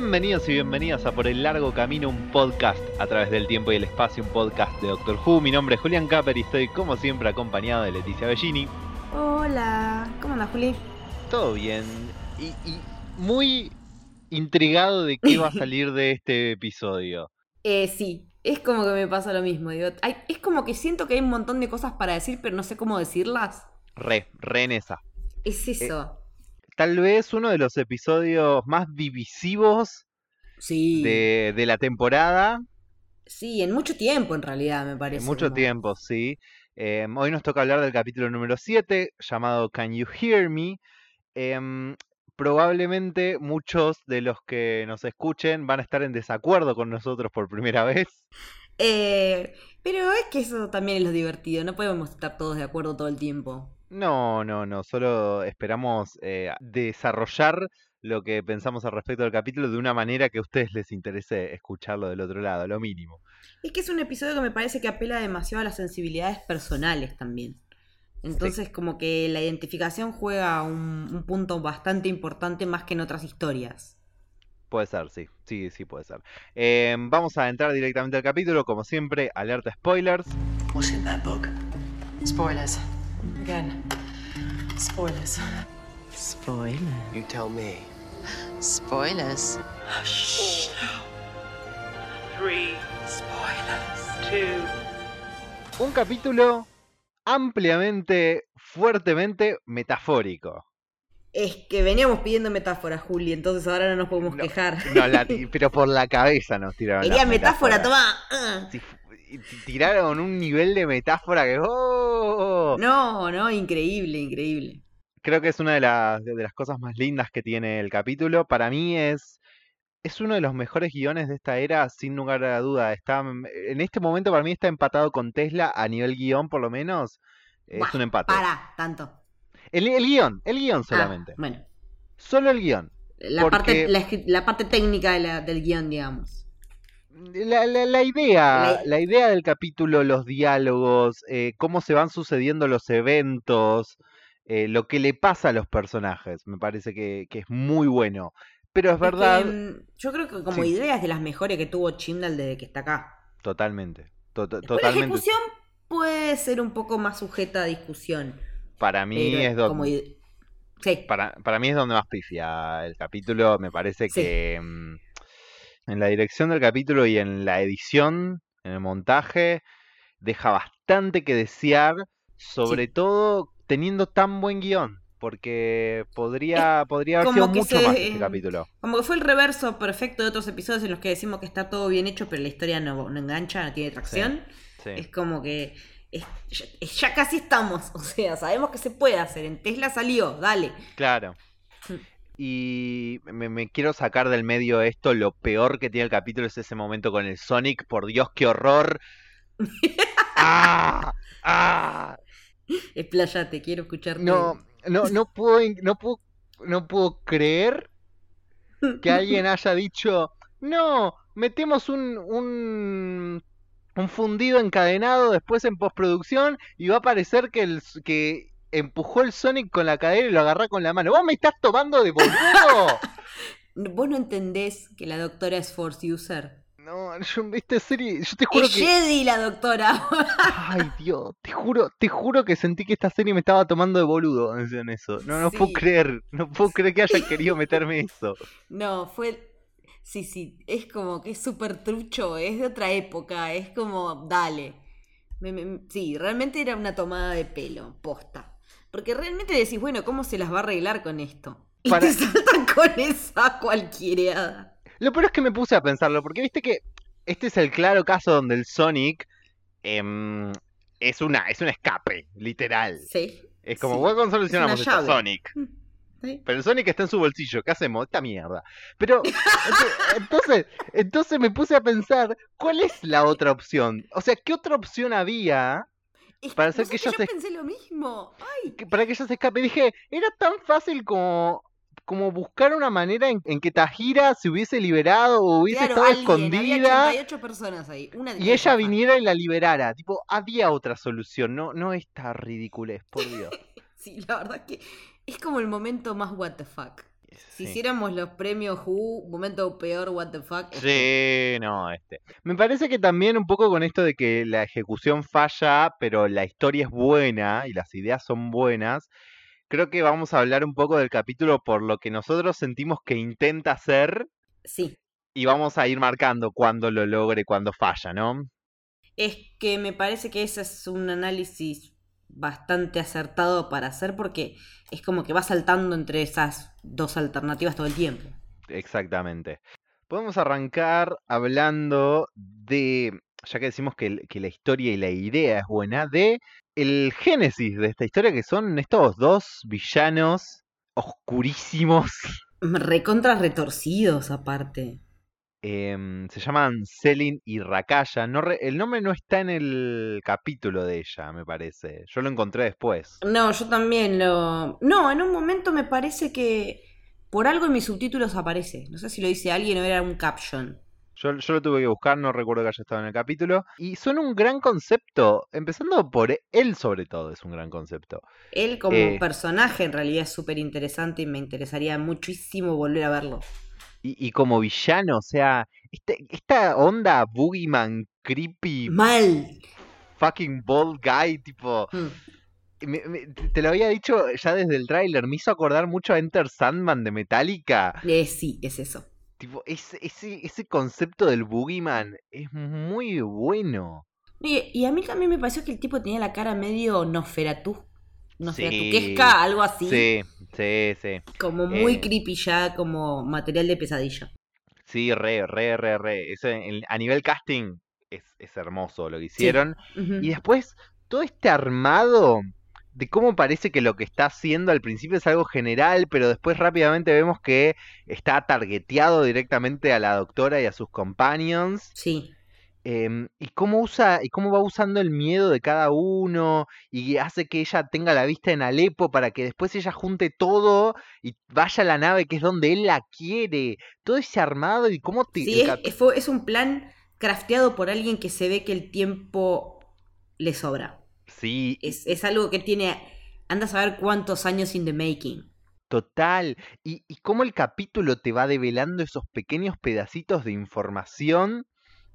Bienvenidos y bienvenidas a Por el Largo Camino, un podcast a través del tiempo y el espacio, un podcast de Doctor Who. Mi nombre es Julián Capper y estoy como siempre acompañado de Leticia Bellini. Hola, ¿cómo andas, Juli? Todo bien y, y muy intrigado de qué va a salir de este episodio. Eh, sí, es como que me pasa lo mismo. Digo, hay- es como que siento que hay un montón de cosas para decir, pero no sé cómo decirlas. Re, re en esa. Es eso. Tal vez uno de los episodios más divisivos sí. de, de la temporada. Sí, en mucho tiempo en realidad, me parece. En mucho como- tiempo, sí. Eh, hoy nos toca hablar del capítulo número 7, llamado Can You Hear Me? Em, probablemente muchos de los que nos escuchen van a estar en desacuerdo con nosotros por primera vez. Eh, pero es que eso también es lo divertido. No podemos estar todos de acuerdo todo el tiempo. No, no, no, solo esperamos eh, desarrollar lo que pensamos al respecto del capítulo de una manera que a ustedes les interese escucharlo del otro lado, lo mínimo. Es que es un episodio que me parece que apela demasiado a las sensibilidades personales también. Entonces, como que la identificación juega un, un punto bastante importante más que en otras historias. Puede ser, sí, sí, sí puede ser. Em, vamos a entrar directamente al capítulo, como siempre, alerta spoilers. Spoilers. Again. Spoilers. Spoiler. You tell me. Spoilers. Three. Spoilers. Two. Un capítulo ampliamente, fuertemente metafórico. Es que veníamos pidiendo metáforas, Juli, entonces ahora no nos podemos No, quejar. No, la ti- pero por la cabeza nos tiraron. Quería metáfora, metáforas. toma. Tiraron un nivel de metáfora que. ¡oh! No, no, increíble, increíble. Creo que es una de las, de las cosas más lindas que tiene el capítulo. Para mí es. Es uno de los mejores guiones de esta era, sin lugar a duda. Está, mm, en este momento, para mí, está empatado con Tesla a nivel guion, por lo menos. Es Buah, un empate. Para, tanto. El, el guion, el guion Ah, solamente. bueno, Solo el guion. la, Porque- parte, la, la parte técnica de la- del guion, digamos. La, la- la idea, La- idea del capítulo, los diálogos, eh, cómo se van sucediendo los eventos, eh, lo que le pasa a los personajes, me parece que, que es muy bueno. Pero es verdad, yo creo que como Sí. idea es de las mejores que tuvo Chimdal desde que está acá. totalmente, to- to- Después la totalmente. ejecución puede ser un poco más sujeta a discusión. Para mí es donde, como ide- Sí, para, para mí es donde más pifia el capítulo. Me parece Sí. que mm, en la dirección del capítulo y en la edición, en el montaje, deja bastante que desear, sobre todo teniendo tan buen guion. Porque podría, podría haber sido mucho se- más este capítulo. Como que fue el reverso perfecto de otros episodios en los que decimos que está todo bien hecho, pero la historia no, no engancha, no tiene tracción. Sí. Es como que es- ya, casi estamos. O sea, sabemos que se puede hacer. En Tesla salió, dale. Claro. Y me, me quiero sacar del medio esto, lo peor que tiene el capítulo es ese momento con el Sonic, por Dios, qué horror. ¡Ah! ¡Ah! Explayate, quiero escucharte. No, no, no puedo, no puedo, no puedo creer que alguien haya dicho, no, metemos un, un, un fundido encadenado después en postproducción y va a parecer que el que empujó el Sonic con la cadera y lo agarrá con la mano. ¿Vos me estás tomando de boludo? Vos no entendés que la doctora es Force User. No, yo esta serie, yo te juro Es que. Jedi la doctora. Ay, Dios, te juro, te juro que sentí que esta serie me estaba tomando de boludo en eso. No, no puedo Sí. creer, no puedo creer que hayan querido meterme eso. no, fue. Sí, sí, es como que es súper trucho, es de otra época, es como, dale. Me- me- sí, realmente era una tomada de pelo, posta. Porque realmente decís, bueno, ¿cómo se las va a arreglar con esto? Y Para- te saltan con esa cualquiera. Lo peor es que me puse a pensarlo, porque viste que este es el claro caso donde el Sonic em, es una es un escape, literal. Sí. Es como, Sí, bueno, ¿cómo solucionamos esto? Sonic. Sí. Pero el Sonic está en su bolsillo, ¿qué hacemos? Esta mierda. Pero, ent- entonces, entonces me puse a pensar, ¿cuál es la otra opción? O sea, ¿qué otra opción había Para que, hacer que sabés ella yo se- pensé lo mismo. Ay, que- para que ella se escape? Dije, era tan fácil como, como buscar una manera en, en que Tajira se hubiese liberado o hubiese claro, estado alguien, escondida. Había 88 personas ahí. Una de Y ella viniera y la liberara. Tipo, había otra solución. No, no esta ridiculez, por Dios. Sí, la verdad que es como el momento más what the fuck. Si sí. hiciéramos los premios Who, momento peor, what the fuck. Sí, no, este. Me parece que también un poco con esto de que la ejecución falla, pero la historia es buena y las ideas son buenas. Creo que vamos a hablar un poco del capítulo por lo que nosotros sentimos que intenta hacer Sí. y vamos a ir marcando cuando lo logre, cuando falla, ¿no? Es que me parece que ese es un análisis bastante acertado para hacer porque es como que va saltando entre esas dos alternativas todo el tiempo. Exactamente. Podemos arrancar hablando de, ya que decimos que, la historia y la idea es buena, de el génesis de esta historia, que son estos dos villanos oscurísimos. Recontra retorcidos aparte. Em, se llaman Selin y Rakaya. No re- el nombre no está en el capítulo de ella, me parece. Yo lo encontré después. No, yo también lo... No, en un momento me parece que por algo en mis subtítulos aparece. No sé si lo dice alguien o era un caption. Yo, yo lo tuve que buscar, no recuerdo que haya estado en el capítulo. Y son un gran concepto, empezando por él sobre todo, es un gran concepto. Él como Eh. personaje en realidad es súper interesante y me interesaría muchísimo volver a verlo. Y, y como villano, o sea, este- esta onda boogeyman, creepy, Mal. fucking bald guy, tipo... Mm. me- me- te te lo había dicho ya desde el tráiler, me hizo acordar mucho a Enter Sandman de Metallica. Eh, sí, es eso. Tipo, ese, ese, ese concepto del boogeyman es muy bueno. Y, y a mí también me pareció que el tipo tenía la cara medio Nosferatu. Nosferatuquesca, Sí, algo así. Sí, sí, sí. Como muy Eh. creepy ya, como material de pesadilla. Sí, re, re, re, re. Eso en- a nivel casting es, es hermoso lo que hicieron. Y después, todo este armado de cómo parece que lo que está haciendo al principio es algo general, pero después rápidamente vemos que está targeteado directamente a la doctora y a sus companions. Sí. Em, y cómo usa, y cómo va usando el miedo de cada uno, y hace que ella tenga la vista en Alepo para que después ella junte todo y vaya a la nave que es donde él la quiere. Todo ese armado y cómo te. Sí, es, un plan crafteado por alguien que se ve que el tiempo le sobra. Sí, Es, es algo que tiene. Anda a saber cuántos años in the making. Total. Y, y cómo el capítulo te va develando esos pequeños pedacitos de información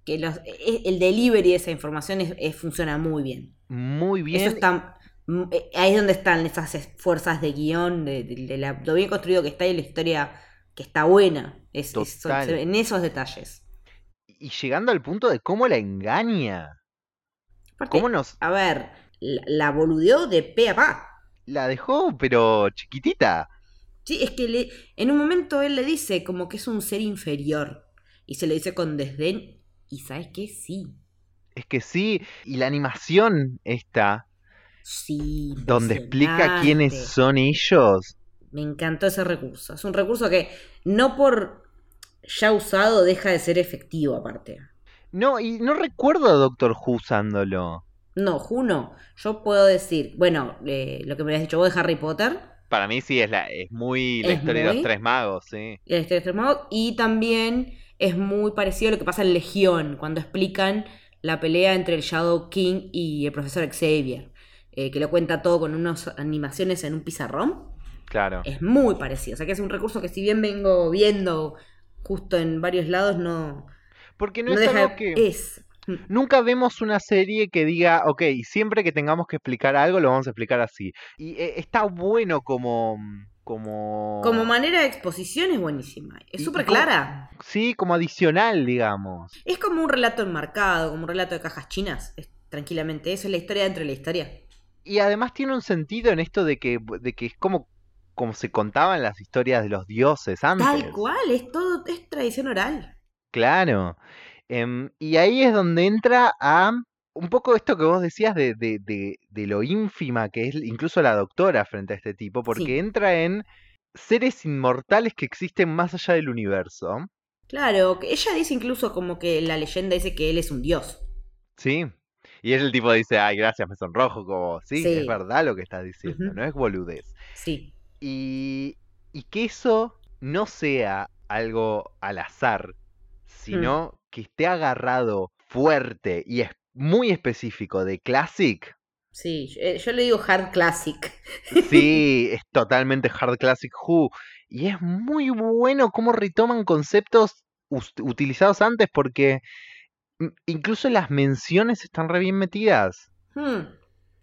Que los, e- el delivery de esa información es- es- funciona muy bien. muy bien. Eso está. mm, eh, Ahí es donde están esas es- fuerzas de guion, de, de- de la- lo bien construido que está y la historia que está buena. Es, en esos detalles. Y llegando al punto de cómo la engaña. Cómo nos A ver, la, la boludeó de pe a pa. la dejó, pero chiquitita. Sí, es que le, en un momento él le dice como que es un ser inferior. Y se le dice con desdén. Y sabes qué, sí. Es que sí. Y la animación esta, Sí. donde explica quiénes son ellos. Me encantó ese recurso. Es un recurso que no por ya usado deja de ser efectivo aparte. No, y no recuerdo a Doctor Who usándolo. No, Juno, yo puedo decir, bueno, eh, lo que me habías dicho vos de Harry Potter, Para mí sí es la, es muy la Es historia de los tres magos, sí. la historia de Extremado, y también es muy parecido a lo que pasa en Legión, cuando explican la pelea entre el Shadow King y el profesor Xavier, eh, que lo cuenta todo con unas animaciones en un pizarrón. Claro. Es muy parecido, o sea que es un recurso que si bien vengo viendo justo en varios lados, no, Porque no, no es deja algo que... es. Mm, Nunca vemos una serie que diga, ok, siempre que tengamos que explicar algo lo vamos a explicar así. Y eh, está bueno como... Como... Como manera de exposición es buenísima, es súper clara. Sí, como adicional, digamos. Es como un relato enmarcado, como un relato de cajas chinas, es- tranquilamente. Eso es la historia dentro de la historia. Y además tiene un sentido en esto de que, de que es como, como se contaban las historias de los dioses antes. Tal cual, es todo, es tradición oral. Claro. Em, y ahí es donde entra a un poco esto que vos decías de, de, de, de lo ínfima que es incluso la doctora frente a este tipo, porque Sí. entra en seres inmortales que existen más allá del universo. Claro, ella dice incluso como que la leyenda dice que él es un dios. ¿Sí? Y es el tipo dice, ay, gracias, me sonrojo, como, sí, Sí. es verdad lo que estás diciendo, no es boludez. Sí. Y, y que eso no sea algo al azar, Hmm. sino que esté agarrado fuerte y es muy específico de Classic, Sí, yo, eh, yo le digo hard classic. Sí, es totalmente hard classic Who. Y es muy bueno cómo retoman conceptos utilizados antes porque incluso las menciones están re bien metidas. Hmm.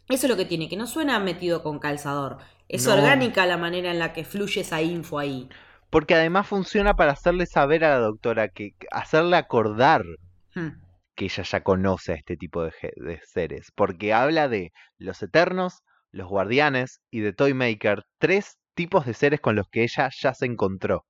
Eso es lo que tiene, que no suena metido con calzador. Es No. orgánica la manera en la que fluye esa info ahí. Porque además funciona para hacerle saber a la doctora que hacerle acordar Hmm. Que ella ya conoce a este tipo de, seres. Porque habla de los eternos, los guardianes y de Toymaker, tres tipos de seres con los que ella ya se encontró.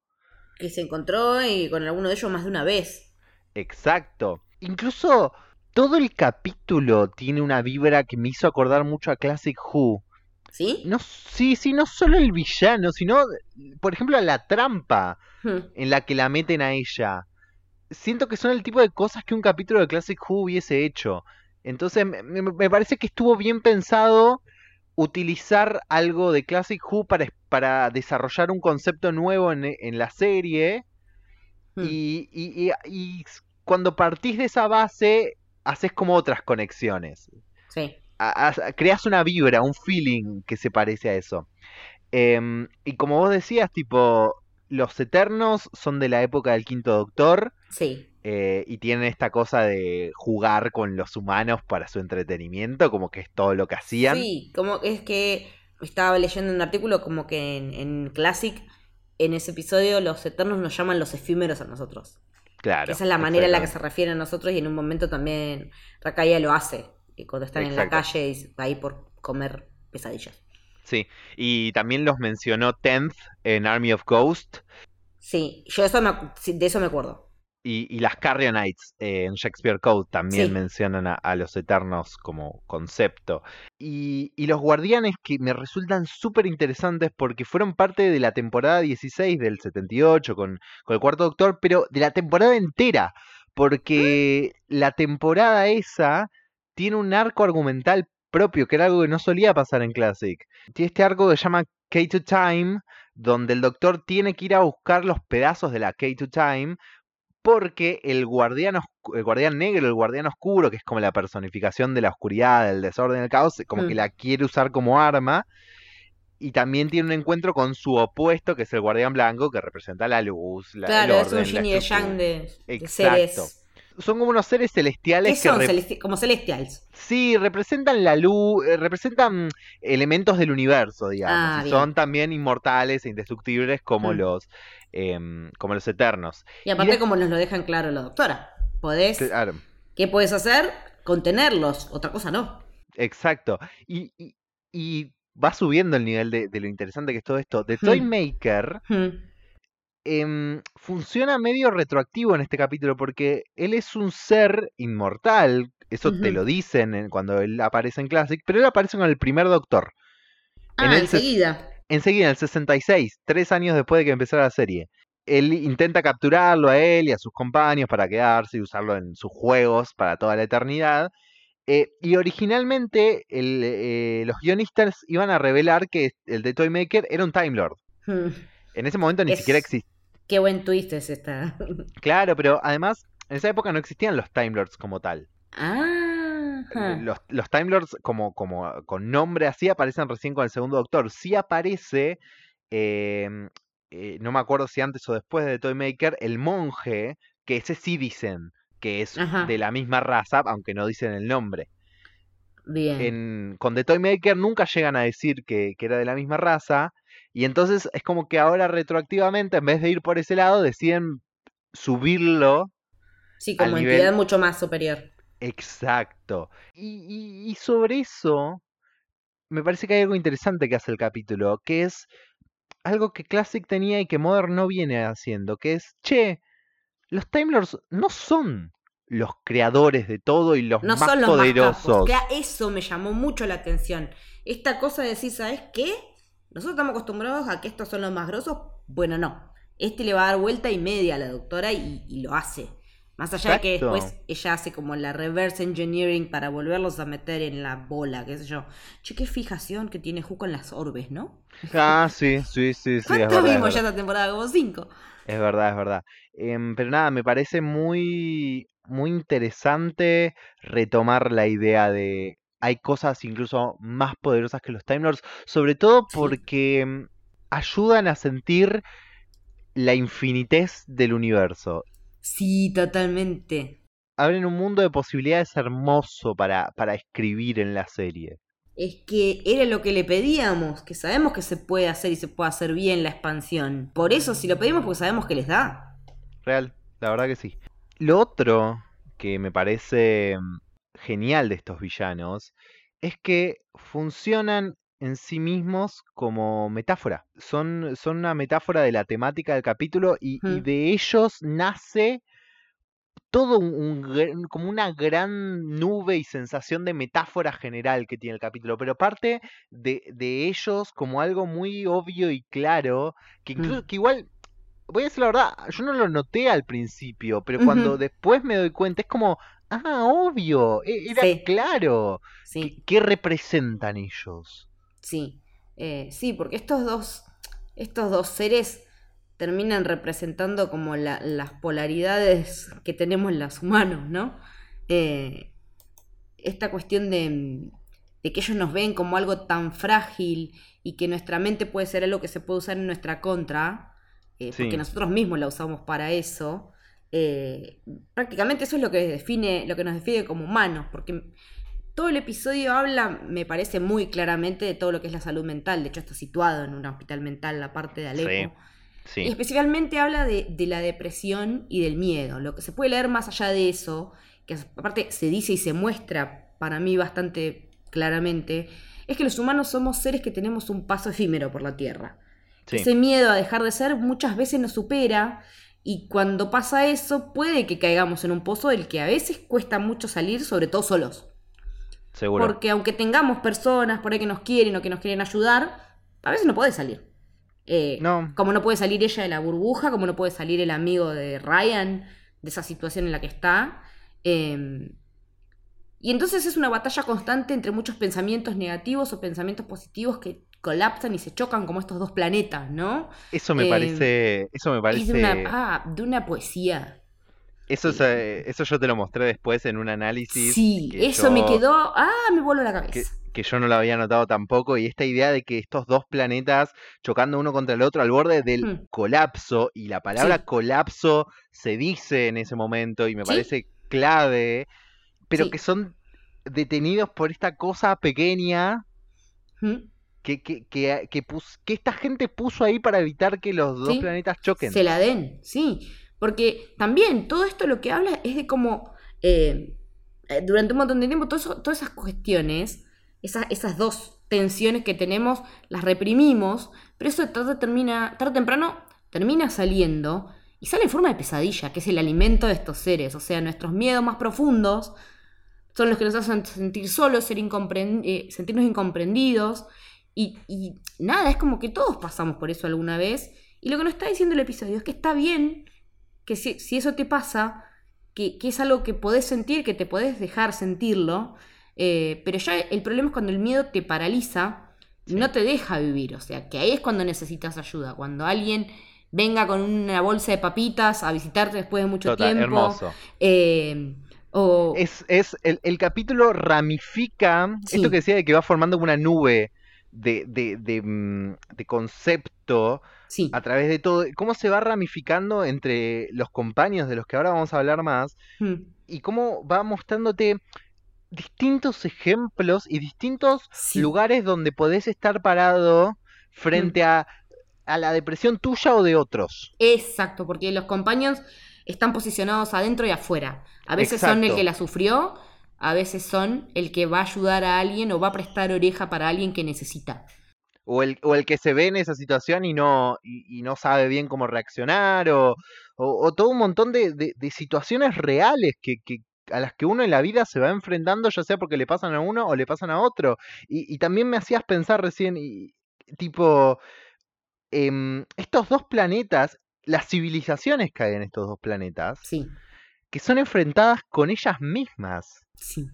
Que se encontró y con alguno de ellos más de una vez. Exacto. Incluso todo el capítulo tiene una vibra que me hizo acordar mucho a Classic Who. ¿Sí? No, sí, sí, no solo el villano, sino, por ejemplo, a la trampa Hmm. en la que la meten a ella. Siento que son el tipo de cosas que un capítulo de Classic Who hubiese hecho. Entonces, me, parece que estuvo bien pensado utilizar algo de Classic Who para, para desarrollar un concepto nuevo en, en la serie. Hmm. Y, y- y- y cuando partís de esa base, haces como otras conexiones. Sí. A- a- creas una vibra, un feeling que se parece a eso. Em, y como vos decías, tipo, los Eternos son de la época del Quinto Doctor Sí. eh, y tienen esta cosa de jugar con los humanos para su entretenimiento, como que es todo lo que hacían. Sí, como es que estaba leyendo un artículo como que en, en Classic, en ese episodio, los eternos nos llaman los efímeros a nosotros. Claro. Esa es la manera en la que se refieren a nosotros y en un momento también Rakaya lo hace. Y cuando están en la calle y ahí por comer pesadillas. Sí, y también los mencionó Tenth en Army of Ghost Sí, yo eso me de eso me acuerdo. Y, y las Carrionites eh, en Shakespeare Code también Sí. mencionan a, a los Eternos como concepto. Y, y los Guardianes que me resultan súper interesantes porque fueron parte de la temporada 16 del 78 con, con el Cuarto Doctor, pero de la temporada entera, porque la temporada esa tiene un arco argumental propio, que era algo que no solía pasar en Classic. Tiene este arco que se llama K2 Time, donde el doctor tiene que ir a buscar los pedazos de la K2 Time porque el guardián, el guardián negro, el guardián oscuro, que es como la personificación de la oscuridad, del desorden, del caos, como que Mm. la quiere usar como arma. Y también tiene un encuentro con su opuesto, que es el guardián blanco, que representa la luz, la, claro, el es un orden, la yin y yang de, de seres. Son como unos seres ¿Qué celestiales que son? Celesti- como celestials. Sí, representan la luz, eh, representan elementos del universo, digamos. Ah, y son también inmortales e indestructibles como Mm. los em, como los eternos. Y aparte, es- como nos lo dejan claro la doctora. Podés, Claro, ¿Qué puedes hacer? Contenerlos. Otra cosa no. exacto. Y, y- y va subiendo el nivel de, de lo interesante que es todo esto. The Hmm. Toymaker Hmm. Em, funciona medio retroactivo en este capítulo porque él es un ser inmortal. Eso te lo dicen en- cuando él aparece en Classic, pero él aparece con el primer Doctor. En Ah, ses- enseguida. Enseguida, en el 66, tres años después de que empezara la serie. Él intenta capturarlo a él y a sus compañeros para quedarse y usarlo en sus juegos para toda la eternidad. Eh, y originalmente el, eh, los guionistas iban a revelar que el de Toymaker era un Time Lord. Hmm. En ese momento ni Es- siquiera existía. Qué buen twist es esta. Claro, pero además en esa época no existían los Time Lords como tal. ah. Los, los Time Lords como, como con nombre así aparecen recién con el segundo Doctor. Sí aparece, em, eh, no me acuerdo si antes o después de Toymaker, el monje, que ese sí dicen que es Ajá. de la misma raza, aunque no dicen el nombre. Bien. En, con The Toymaker nunca llegan a decir que, que era de la misma raza. Y entonces es como que ahora retroactivamente, en vez de ir por ese lado, deciden subirlo Sí, como nivel- entidad mucho más superior. Exacto. Y, y- y sobre eso, me parece que hay algo interesante que hace el capítulo, que es algo que Classic tenía y que Modern no viene haciendo, que es, che, los Time Lords no son los creadores de todo y los No más son los más poderosos. capos. Que a eso me llamó mucho la atención. Esta cosa de decir, ¿sabes qué? Nosotros estamos acostumbrados a que estos son los más grosos. Bueno, no. Este le va a dar vuelta y media a la doctora y, y lo hace. Más allá de que después ella hace como la reverse engineering para volverlos a meter en la bola, qué sé yo. Che, qué fijación que tiene Ju con las orbes, ¿no? Ah, sí, sí, sí, sí. Es ¿Cuánto verdad, es vimos ya verdad. esta temporada? Como cinco. Es verdad, es verdad. Em, pero nada, me parece muy, muy interesante retomar la idea de hay cosas incluso más poderosas que los Time Lords, sobre todo porque mm, ayudan a sentir la infinitez del universo. Sí, totalmente. Abren un mundo de posibilidades hermoso para, para escribir en la serie. Es que era lo que le pedíamos, que sabemos que se puede hacer y se puede hacer bien la expansión. Por eso, si lo pedimos, porque sabemos que les da. Real, la verdad que sí. Lo otro que me parece mm, genial de estos villanos es que funcionan en sí mismos como metáfora. Son, son una metáfora de la temática del capítulo y, y de ellos nace todo un, como una gran nube y sensación de metáfora general que tiene el capítulo, pero parte de, de ellos como algo muy obvio y claro, que, incluso, Mm. que igual, voy a decir la verdad, yo no lo noté al principio, pero cuando después me doy cuenta es como, ah, obvio, e- era Sí. claro, Sí. ¿qué, qué representan ellos? Sí, eh, sí, porque estos dos, estos dos seres terminan representando como la- las polaridades que tenemos los humanos, ¿no? Eh, esta cuestión de, de que ellos nos ven como algo tan frágil y que nuestra mente puede ser algo que se puede usar en nuestra contra, eh, Sí. porque nosotros mismos la usamos para eso. Eh, prácticamente eso es lo que define, lo que nos define como humanos, porque todo el episodio habla, me parece muy claramente, de todo lo que es la salud mental. De hecho, está situado en un hospital mental, la parte de Alepo. Sí, Y especialmente habla de, de la depresión y del miedo. Lo que se puede leer más allá de eso, que aparte se dice y se muestra para mí bastante claramente, es que los humanos somos seres que tenemos un paso efímero por la Tierra. sí, Ese miedo a dejar de ser muchas veces nos supera y cuando pasa eso puede que caigamos en un pozo del que a veces cuesta mucho salir, sobre todo solos. seguro. Porque aunque tengamos personas por ahí que nos quieren o que nos quieren ayudar, a veces no puede salir. Eh, No. Como no puede salir ella de la burbuja, como no puede salir el amigo de Ryan de esa situación en la que está. Eh, y entonces es una batalla constante entre muchos pensamientos negativos o pensamientos positivos que colapsan y se chocan como estos dos planetas, ¿no? Eso me eh, parece, eso me Es parece, de una, ah, de una poesía. eso, es, eh, eso yo te lo mostré después en un análisis. Sí, eso me quedó. Ah, me voló la cabeza. que yo no lo había notado tampoco, y esta idea de que estos dos planetas chocando uno contra el otro al borde del Hmm. colapso, y la palabra Sí. colapso se dice en ese momento, y me Sí. parece clave, pero Sí. que son detenidos por esta cosa pequeña ¿Mm? Que, que, pus- que esta gente puso ahí para evitar que los dos Sí. planetas choquen. Se la den, sí. Porque también todo esto lo que habla es de cómo eh, eh, durante un montón de tiempo todo eso- todas esas cuestiones, esas, esas dos tensiones que tenemos, las reprimimos, pero eso tarde, termina, tarde o temprano termina saliendo y sale en forma de pesadilla, que es el alimento de estos seres. O sea, nuestros miedos más profundos son los que nos hacen sentir solos, ser incompren- eh, sentirnos incomprendidos. Y, y nada, es como que todos pasamos por eso alguna vez. Y lo que nos está diciendo el episodio es que está bien, que si, si eso te pasa, que, que es algo que podés sentir, que te podés dejar sentirlo, eh, pero ya el problema es cuando el miedo te paraliza, Sí. no te deja vivir. O sea, que ahí es cuando necesitas ayuda, cuando alguien venga con una bolsa de papitas a visitarte después de mucho Total, tiempo. hermoso. eh, o, Es, es el, el capítulo ramifica Sí. esto que decía de que va formando una nube de, de, de, mm, de concepto sí, a través de todo. Cómo se va ramificando entre los compañeros de los que ahora vamos a hablar más mm, y cómo va mostrándote distintos ejemplos y distintos sí, lugares donde podés estar parado frente a, a la depresión tuya o de otros. Exacto, porque los compañeros están posicionados adentro y afuera. A veces son el que la sufrió, a veces son el que va a ayudar a alguien o va a prestar oreja para alguien que necesita. O el, o el que se ve en esa situación y no, y, y no sabe bien cómo reaccionar, o, o- o todo un montón de, de- de situaciones reales que, que- a las que uno en la vida se va enfrentando, ya sea porque le pasan a uno o le pasan a otro. Y, y también me hacías pensar recién, y, tipo, em, estos dos planetas, las civilizaciones que hay en estos dos planetas, Sí, que son enfrentadas con ellas mismas. Sí.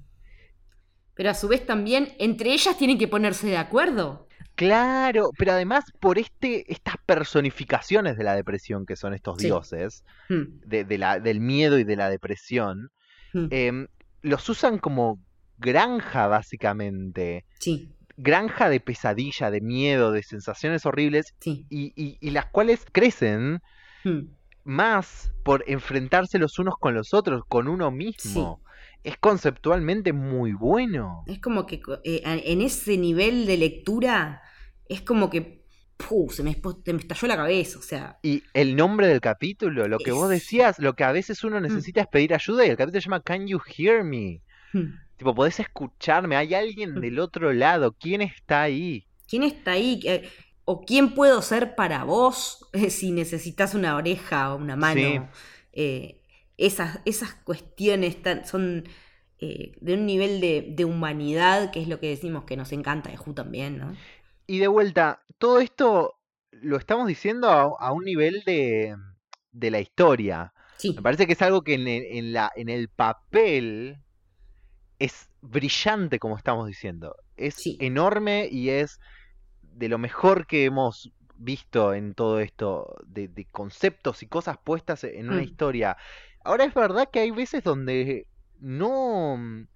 Pero a su vez también entre ellas tienen que ponerse de acuerdo. Claro, pero además por este, estas personificaciones de la depresión que son estos Sí. dioses, Mm, de, de la, del miedo y de la depresión, mm. em, los usan como, granja básicamente. Sí, Granja de pesadilla, de miedo, de sensaciones horribles sí. y, y- y las cuales crecen Mm. más por enfrentarse los unos con los otros, con uno mismo. Es conceptualmente muy bueno. Es como que eh, en ese nivel de lectura es como que ¡puh! se, me, se me estalló la cabeza. O sea, Y el nombre del capítulo, lo que vos decías, lo que a veces Mm. uno necesita es pedir ayuda y el capítulo se llama Can You Hear Me? hmm, Tipo, podés escucharme, hay alguien Mm. del otro lado, ¿quién está ahí? ¿quién está ahí? ¿O quién puedo ser para vos si necesitas una oreja o una mano? Sí. Eh, esas, esas cuestiones tan- son eh, de un nivel de, de humanidad que es lo que decimos que nos encanta de Who también, ¿no? Y de vuelta, todo esto lo estamos diciendo a, a un nivel de, de la historia. Sí, Me parece que es algo que en el, en la, en el papel es brillante, como estamos diciendo. Es Sí. enorme y es de lo mejor que hemos visto en todo esto de, de conceptos y cosas puestas en una Mm. historia. Ahora es verdad que hay veces donde no mm,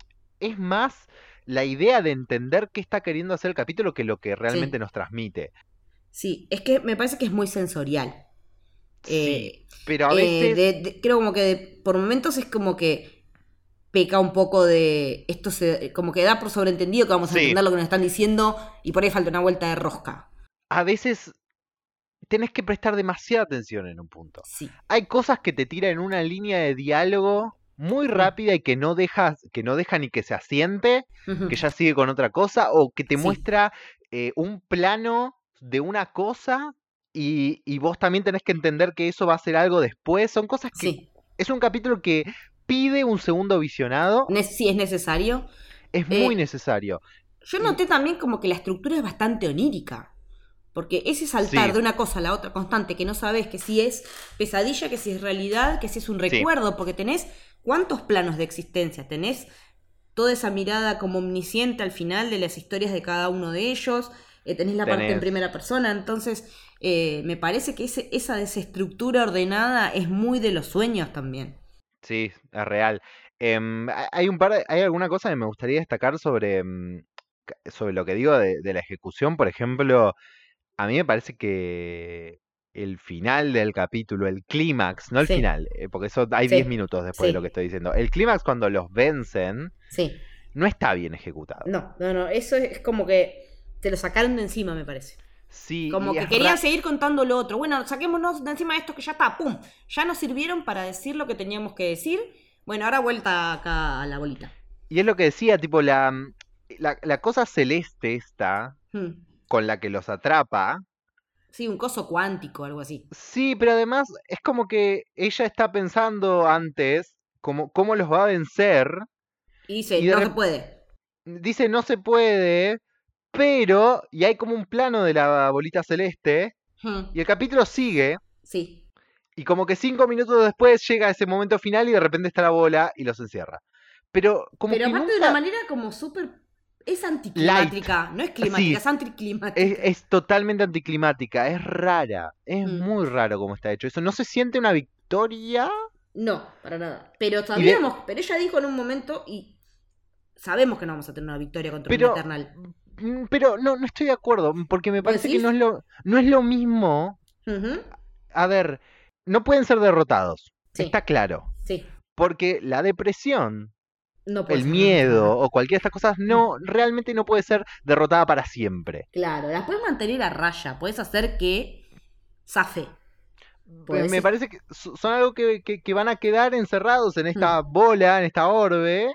es más la idea de entender qué está queriendo hacer el capítulo que lo que realmente nos transmite. sí, es que me parece que es muy sensorial. Sí, Eh, pero a Eh, veces de- de- creo como que de- por momentos es como que peca un poco de esto se como que da por sobreentendido que vamos a Sí. entender lo que nos están diciendo y por ahí falta una vuelta de rosca. a veces tenés que prestar demasiada atención en un punto. Sí. hay cosas que te tiran en una línea de diálogo muy Mm. rápida y que no dejas, que no deja ni que se asiente, que ya sigue con otra cosa, o que te Sí. muestra eh, un plano de una cosa y, y vos también tenés que entender que eso va a ser algo después. Son cosas que Sí. es un capítulo que pide un segundo visionado, Ne- sí es necesario. es muy eh, necesario. Yo noté también como que la estructura es bastante onírica. Porque ese saltar Sí. de una cosa a la otra constante, que no sabes que si es pesadilla, que si es realidad, que si es un Sí. recuerdo, porque tenés cuántos planos de existencia, tenés toda esa mirada como omnisciente al final de las historias de cada uno de ellos, eh, tenés la parte en primera persona, entonces eh, me parece que ese- esa desestructura ordenada es muy de los sueños también. Sí, es real. Em, ha- hay un par de- hay alguna cosa que me gustaría destacar sobre, mm, sobre lo que digo de, de la ejecución. Por ejemplo, a mí me parece que el final del capítulo, el clímax, no el Sí. final, eh, porque eso hay Sí, 10 minutos después de lo que estoy diciendo. El clímax cuando los vencen Sí. no está bien ejecutado. No, no, no, eso es como que te lo sacaron de encima, me parece. Sí, Como que querían seguir contando lo otro. Bueno, saquémonos de encima de esto que ya está, ¡pum! Ya nos sirvieron para decir lo que teníamos que decir. Bueno, ahora vuelta acá a la bolita. Y es lo que decía, tipo, la, mm, la, la cosa celeste esta, Hmm. Con la que los atrapa, Sí, un coso cuántico, algo así. Sí, pero además es como que ella está pensando antes cómo, cómo los va a vencer. Y dice, Y no se puede. Dice no se puede, pero... Y hay como un plano de la bolita celeste. Hmm. Y el capítulo sigue. Sí. Y como que cinco minutos después llega ese momento final y de repente está la bola y los encierra. Pero como Pero que aparte de una manera como súper... Es anticlimática, no es climática, Sí. es anticlimática. es, es totalmente anticlimática, es rara. Es Mm. muy raro como está hecho. Eso no se siente una victoria. No, para nada. Pero sabíamos, pero ella dijo en un momento y sabemos que no vamos a tener una victoria contra Pero- un Eternal. Mm, Pero no, no estoy de acuerdo, porque me parece que no es lo, no es lo mismo A ver, no pueden ser derrotados. Sí. Está claro. Sí. Porque la depresión, No el miedo o cualquiera de estas cosas no realmente no puede ser derrotada para siempre. Claro, las puedes mantener a raya, puedes hacer que zafe. Me- Podés- Me parece que so- son algo que, que- que van a quedar encerrados en Mm. esta bola, en esta orbe,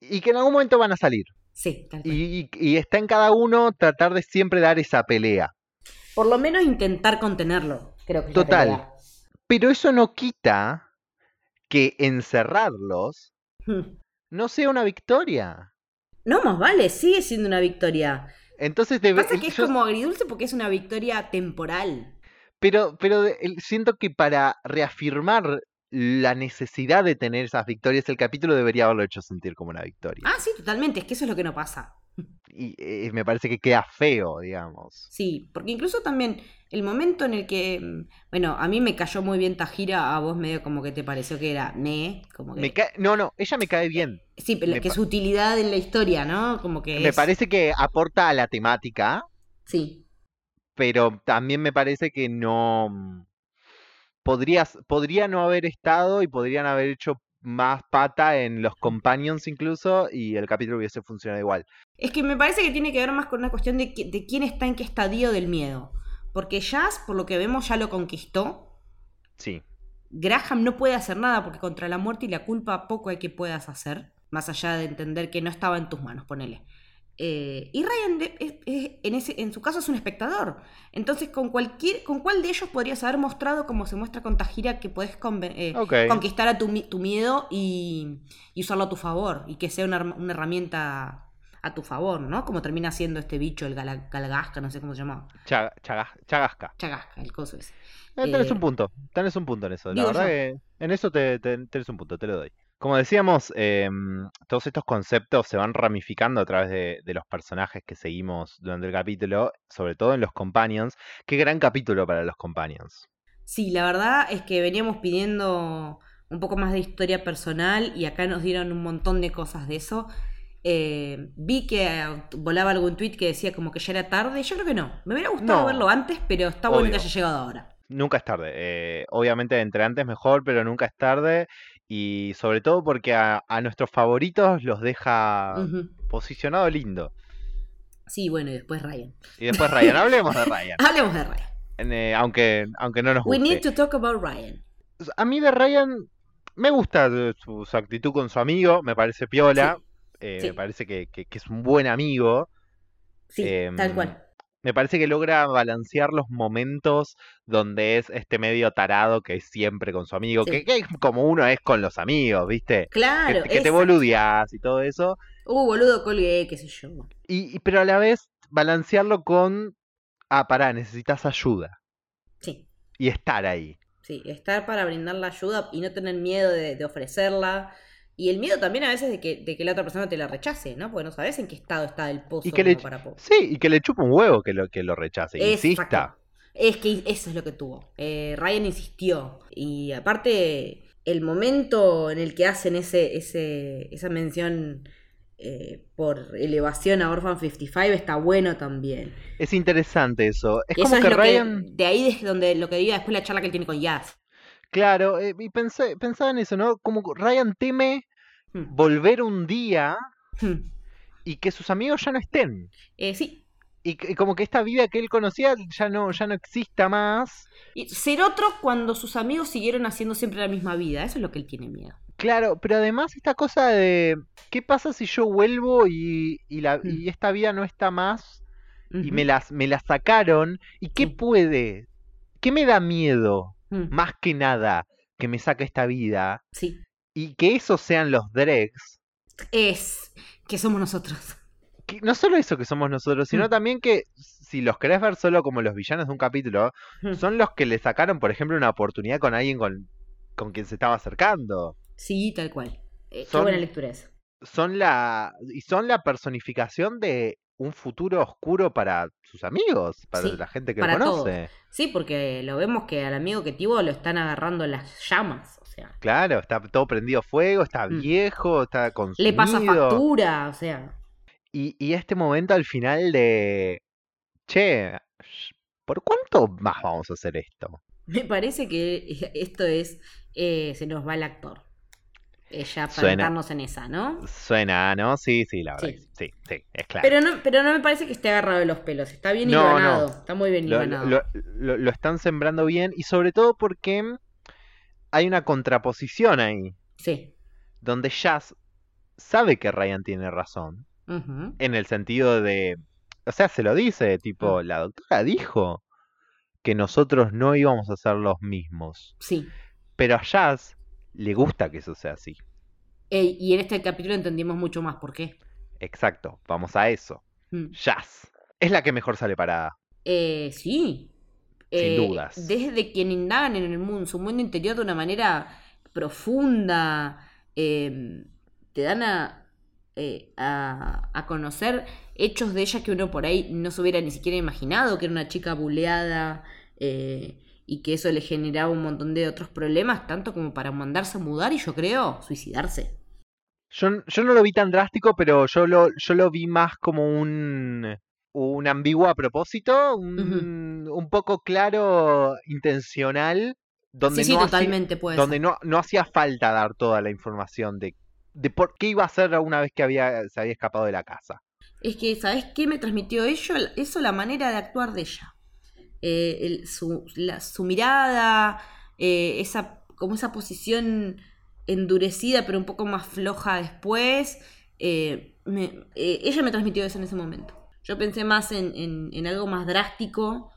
y que en algún momento van a salir. Sí, tal cual. Y, y- y está en cada uno tratar de siempre dar esa pelea. Por lo menos intentar contenerlo, creo que es la Total. Pero eso no quita que encerrarlos Hmm. No sea una victoria. No, más vale, sigue siendo una victoria. Entonces debe, Pasa que es yo- como agridulce porque es una victoria temporal. Pero, pero siento que para reafirmar la necesidad de tener esas victorias, el capítulo debería haberlo hecho sentir como una victoria. Ah, sí, totalmente, es que eso es lo que no pasa. Y eh, me parece que queda feo, digamos. Sí, porque incluso también el momento en el que, mm, bueno, a mí me cayó muy bien Tajira, a vos medio como que te pareció que era me, como que... Me cae- No, no, ella me cae bien. Sí, pero me que pa- su utilidad en la historia, ¿no? Como que Me es- parece que aporta a la temática, Sí, pero también me parece que no... mm, Podrías, podría no haber estado y podrían haber hecho más pata en los companions incluso y el capítulo hubiese funcionado igual. Es que me parece que tiene que ver más con una cuestión de, de quién está en qué estadio del miedo. Porque Jazz, por lo que vemos, ya lo conquistó. Sí. Graham no puede hacer nada porque contra la muerte y la culpa poco hay que puedas hacer. Más allá de entender que no estaba en tus manos, ponele. Eh, y Ryan, de- es- es- en, ese, en su caso, es un espectador. Entonces, ¿con, cualquier, ¿con cuál de ellos podrías haber mostrado, como se muestra con Tajira, que puedes eh, conquistar a tu, tu miedo y, y usarlo a tu favor? Y que sea una, herramienta a tu favor, ¿no? Como termina siendo este bicho, el gala- Galagasca, no sé cómo se llama. Chaga- chaga- chagasca. Chagasca, el coso ese. Eh, tenés Eh, un punto, tenés un punto en eso. La verdad yo. que en eso te, te- tenés un punto, te lo doy. Como decíamos, em, todos estos conceptos se van ramificando a través de, de los personajes que seguimos durante el capítulo, sobre todo en los companions. Qué gran capítulo para los companions. Sí, la verdad es que veníamos pidiendo un poco más de historia personal y acá nos dieron un montón de cosas de eso. Eh, vi que eh, volaba algún tweet que decía como que ya era tarde. Yo creo que no. Me hubiera gustado No. verlo antes, pero está bueno que haya llegado ahora. Nunca es tarde. eh, obviamente entre antes mejor, pero nunca es tarde. Y sobre todo porque a, a nuestros favoritos los deja posicionado lindo. Sí, bueno, y después Ryan. Y después Ryan, hablemos de Ryan. Hablemos de Ryan. eh, aunque, aunque no nos We guste. need to talk about Ryan. A mí de Ryan me gusta eh, su, su actitud con su amigo, me parece piola, eh, sí. me parece que, que- que es un buen amigo, Sí, Em, tal cual. Me parece que logra balancear los momentos donde es este medio tarado que es siempre con su amigo, Sí. que, que es como uno es con los amigos, ¿viste? Que, Claro, que te exacto. boludeás y todo eso, Uh, boludo, colgué, qué sé yo. y, y- pero a la vez balancearlo con, ah, pará, necesitas ayuda, Sí, y estar ahí. sí, estar para brindar la ayuda y no tener miedo de, de ofrecerla. Y el miedo también a veces de que, de que la otra persona te la rechace, ¿no? Porque no sabes en qué estado está el pozo Y que le, para po- sí, y que le chupa un huevo que lo, que lo rechace, insista. Es que eso es lo que tuvo. Eh, Ryan insistió. Y aparte, el momento en el que hacen ese, ese, esa mención eh, por elevación a Orphan 55 está bueno también. Es interesante eso. Es eso como es que lo Ryan, que. De ahí es donde lo que diga después la charla que él tiene con Jazz. Claro, eh, y pensé, pensaba en eso, ¿no? Como Ryan teme Hmm. volver un día Hmm. y que sus amigos ya no estén. Eh, sí. Y, que- y como que esta vida que él conocía ya no, ya no exista más. Y ser otro cuando sus amigos siguieron haciendo siempre la misma vida. Eso es lo que él tiene miedo. Claro, pero además esta cosa de ¿qué pasa si yo vuelvo y, y la, Hmm. y esta vida no está más y me las me la sacaron? ¿Y qué puede? ¿Qué me da miedo? Hmm. Más que nada que me saque esta vida Sí. y que esos sean los dregs. Es que somos nosotros. que no solo eso que somos nosotros, sino Mm. también que si los querés ver solo como los villanos de un capítulo, Hmm. son los que le sacaron, por ejemplo, una oportunidad con alguien con, con quien se estaba acercando. Sí, tal cual. Eh, Qué Son- buena lectura esa. Son la y son la personificación de un futuro oscuro para sus amigos, para Sí, la gente que para lo conoce. Sí, porque lo vemos que al amigo que Tivo lo están agarrando las llamas. O sea, Claro, está todo prendido fuego, está Mm. viejo, está consumido. le pasa factura. O sea, Y, y este momento al final de, che, ¿por cuánto más vamos a hacer esto? me parece que esto es. eh, se nos va el actor. Ella para Suena. meternos en esa, ¿no? Suena, ¿no? Sí, sí, la verdad. Sí. Sí, sí, es claro. Pero no, pero no me parece que esté agarrado de los pelos. Está bien No. Está muy bien lo, lo- lo- lo están sembrando bien y sobre todo porque hay una contraposición ahí, Sí. donde Jazz sabe que Ryan tiene razón, en el sentido de, o sea, se lo dice, tipo, Mm. la doctora dijo que nosotros no íbamos a ser los mismos, Sí. pero a Jazz le gusta que eso sea así. Ey, y en este capítulo entendimos mucho más por qué. Exacto, vamos a eso. Mm. Jazz es la que mejor sale parada. Eh, sí. Sin Eh, dudas. Desde quien indagan en el mundo, su mundo interior de una manera profunda, eh, te dan a, eh, a, a conocer hechos de ella que uno por ahí no se hubiera ni siquiera imaginado, que era una chica buleada eh, y que eso le generaba un montón de otros problemas, tanto como para mandarse a mudar y yo creo suicidarse. Yo, yo no lo vi tan drástico, pero yo lo, yo lo vi más como un, un ambiguo a propósito, un, un poco claro, intencional, donde, sí, sí, no, hacía, totalmente puede donde ser. no, no hacía falta dar toda la información de, de por qué iba a hacer una vez que había, se había escapado de la casa. Es que, ¿sabes qué me transmitió ello? Eso, la manera de actuar de ella. Eh, el- su, la- su mirada, eh, esa, como esa posición endurecida pero un poco más floja después. eh, me- ella me transmitió eso en ese momento. Yo pensé más en, en- en algo más drástico,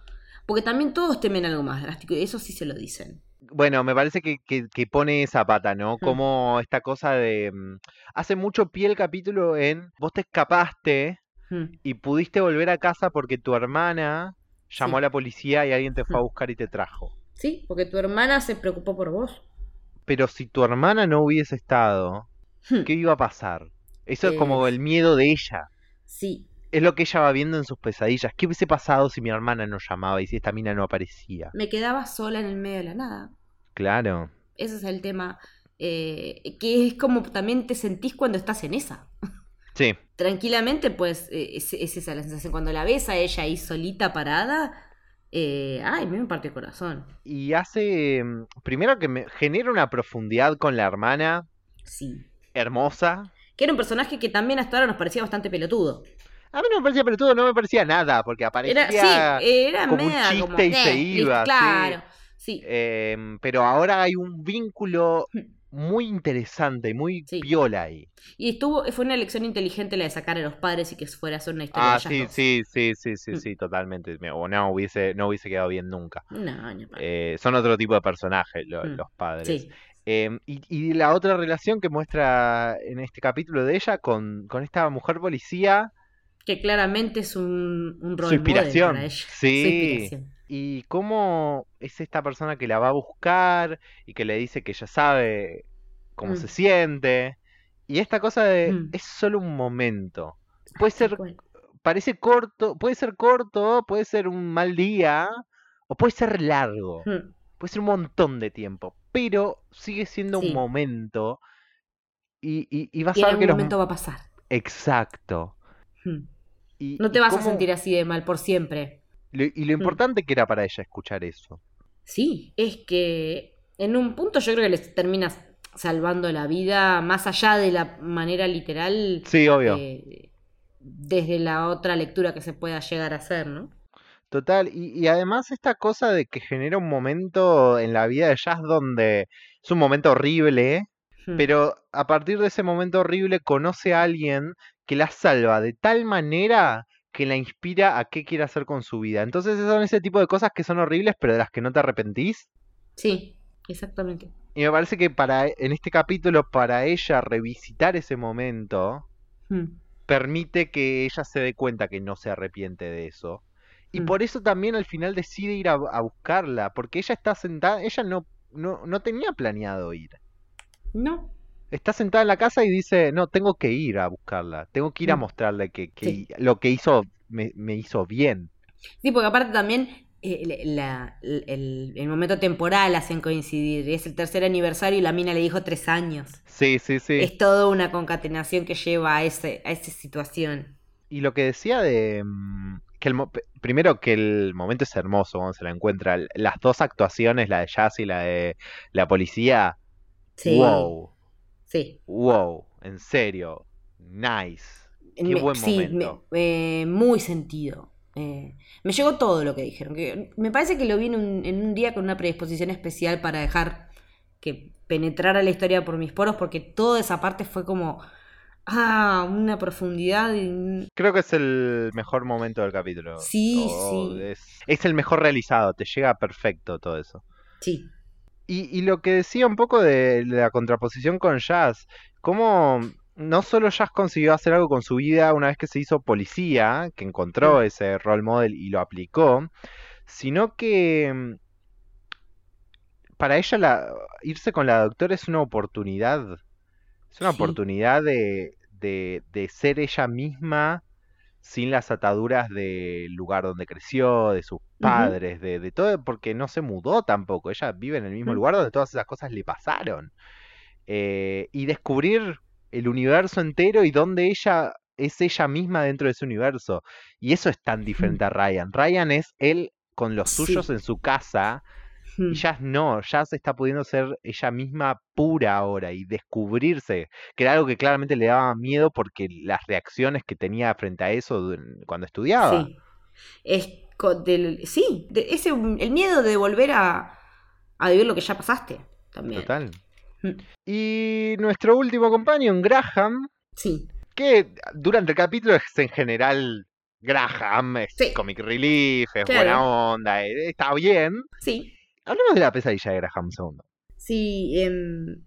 porque también todos temen algo más drástico, y eso sí se lo dicen. Bueno, me parece que, que, que pone esa pata, ¿no? Como esta cosa de... mm, Hace mucho pie el capítulo en... Vos te escapaste Hmm. y pudiste volver a casa porque tu hermana llamó Sí. a la policía y alguien te fue a buscar y te trajo. Sí, porque tu hermana se preocupó por vos. Pero si tu hermana no hubiese estado, Hmm. ¿qué iba a pasar? Eso es como el miedo de ella. Sí, Es lo que ella va viendo en sus pesadillas. ¿Qué hubiese pasado si mi hermana no llamaba y si esta mina no aparecía? me quedaba sola en el medio de la nada. Claro. Ese es el tema. eh, que es como también te sentís cuando estás en esa. Sí. Tranquilamente, pues eh, es, es esa la sensación. Cuando la ves a ella ahí solita parada, eh, ay, me partió el corazón. Y hace... mm, Primero que me genera una profundidad con la hermana Sí. hermosa. Que era un personaje que también hasta ahora nos parecía bastante pelotudo. A mí no me parecía pelotudo, no me parecía nada, porque aparecía... Era, sí, era como un chiste como, y se eh, iba. Claro, sí. Em, pero ahora hay un vínculo muy interesante y muy Sí. piola ahí. Y estuvo, fue una elección inteligente la de sacar a los padres y que fuera a ser una historia Ah, de sí, dos. sí, sí, sí, sí, Mm. sí, totalmente. Me- O no hubiese, no hubiese quedado bien nunca. No, para. Eh, son otro tipo de personajes lo- Mm. los padres. Sí. Em, y, y la otra relación que muestra en este capítulo de ella con, con esta mujer policía Que claramente es un, un rol Su inspiración, para ella. Su sí. inspiración. Y cómo es esta persona que la va a buscar y que le dice que ya sabe cómo Mm. se siente. Y esta cosa de Mm. es solo un momento. Puede ser, parece corto, puede ser corto, puede ser un mal día, o puede ser largo, Mm. puede ser un montón de tiempo, pero sigue siendo Sí. un momento. Y, y, y vas Y a ver algún que los... momento va a pasar. Exacto. Y, No te vas a sentir así de mal por siempre. Y lo importante que era para ella escuchar eso. Sí, es que en un punto yo creo que les terminas salvando la vida más allá de la manera literal. Sí, obvio. eh, desde la otra lectura que se pueda llegar a hacer, ¿no? Total, y, y además esta cosa de que genera un momento en la vida de Jazz donde es un momento horrible, Mm. pero a partir de ese momento horrible conoce a alguien que la salva de tal manera que la inspira a qué quiere hacer con su vida. Entonces son ese tipo de cosas que son horribles, pero de las que no te arrepentís. Sí, exactamente. Y me parece que para en este capítulo, para ella revisitar ese momento, Mm. permite que ella se dé cuenta que no se arrepiente de eso. Y Mm. por eso también al final decide ir a, a buscarla, porque ella está sentada, ella no, no, no tenía planeado ir. No, Está sentada en la casa y dice, no, tengo que ir a buscarla, tengo que ir a Mm. mostrarle que, que Sí. lo que hizo me, me hizo bien. Sí, porque aparte también eh, la- el, el momento temporal hacen coincidir. Es el tercer aniversario y la mina le dijo tres años. Sí, sí, sí. Es toda una concatenación que lleva a, ese, a esa situación. Y lo que decía de mm, que el primero que el momento es hermoso cuando se la encuentra. Las dos actuaciones, la de Jazz y la de la policía, Sí. wow, Sí. wow, en serio, nice. Qué Me- buen sí, momento. me- eh, muy sentido. Eh, me llegó todo lo que dijeron. Que me parece que lo vi en un, en un día con una predisposición especial para dejar que penetrara la historia por mis poros, porque toda esa parte fue como. Ah, una profundidad. y Creo que es el mejor momento del capítulo. Sí, Oh, sí. Es, es el mejor realizado, te llega perfecto todo eso. Sí. Y, y lo que decía un poco de la contraposición con Jazz, cómo no solo Jazz consiguió hacer algo con su vida una vez que se hizo policía, que encontró Mm. ese role model y lo aplicó, sino que mm, para ella la, irse con la doctora es una oportunidad. Es una Sí. oportunidad de, de, de ser ella misma sin las ataduras del lugar donde creció, de sus padres, de, de todo, porque no se mudó tampoco. Ella vive en el mismo Ujú. lugar donde todas esas cosas le pasaron. Eh, y descubrir el universo entero y dónde ella es ella misma dentro de ese universo. Y eso es tan diferente a Ryan. Ryan es él con los Sí. suyos en su casa Hmm. y Jazz no, Jazz está pudiendo ser ella misma pura ahora y descubrirse, que era algo que claramente le daba miedo porque las reacciones que tenía frente a eso cuando estudiaba. Sí. Es del, sí, de ese, el miedo de volver a, a vivir lo que ya pasaste también. Total. Mm. Y nuestro último compañero, Graham, Sí, que durante el capítulo es en general Graham, es Sí. comic relief, es Claro. buena onda, eh, está bien. sí, Hablemos de la pesadilla de Graham un segundo. sí. em,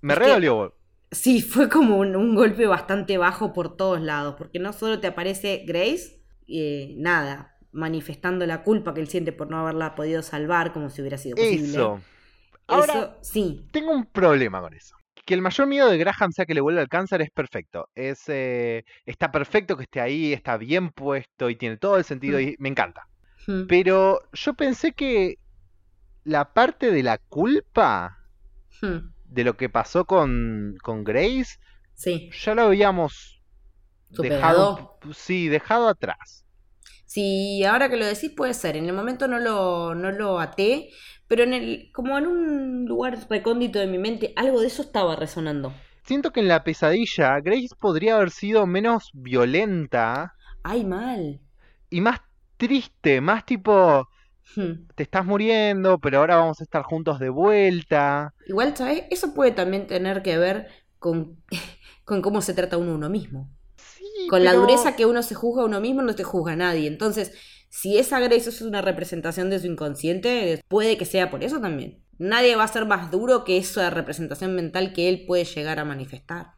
Me redolió. Sí, fue como un, un golpe bastante bajo por todos lados, porque no solo te aparece Grace, eh, nada, manifestando la culpa que él siente por no haberla podido salvar como si hubiera sido posible. Eso. Ahora, Eso, sí. tengo un problema con eso. Que el mayor miedo de Graham sea que le vuelva el cáncer es perfecto. Es, eh, está perfecto que esté ahí, está bien puesto y tiene todo el sentido Mm. y me encanta. Mm, Pero yo pensé que la parte de la culpa mm, de lo que pasó con, con Grace Sí. ya lo habíamos Superado. dejado, sí, dejado atrás. Sí, ahora que lo decís puede ser. En el momento no lo, no lo até, pero en el, como en un lugar recóndito de mi mente, algo de eso estaba resonando. Siento que en la pesadilla Grace podría haber sido menos violenta Ay, mal. y más triste, más tipo, Hmm. te estás muriendo, pero ahora vamos a estar juntos de vuelta. Igual, ¿sabes? Eso puede también tener que ver con, con cómo se trata uno uno mismo. Sí, Con la dureza que uno se juzga a uno mismo, no te juzga a nadie. Entonces, si esa Grace es una representación de su inconsciente, puede que sea por eso también. Nadie va a ser más duro que esa representación mental que él puede llegar a manifestar.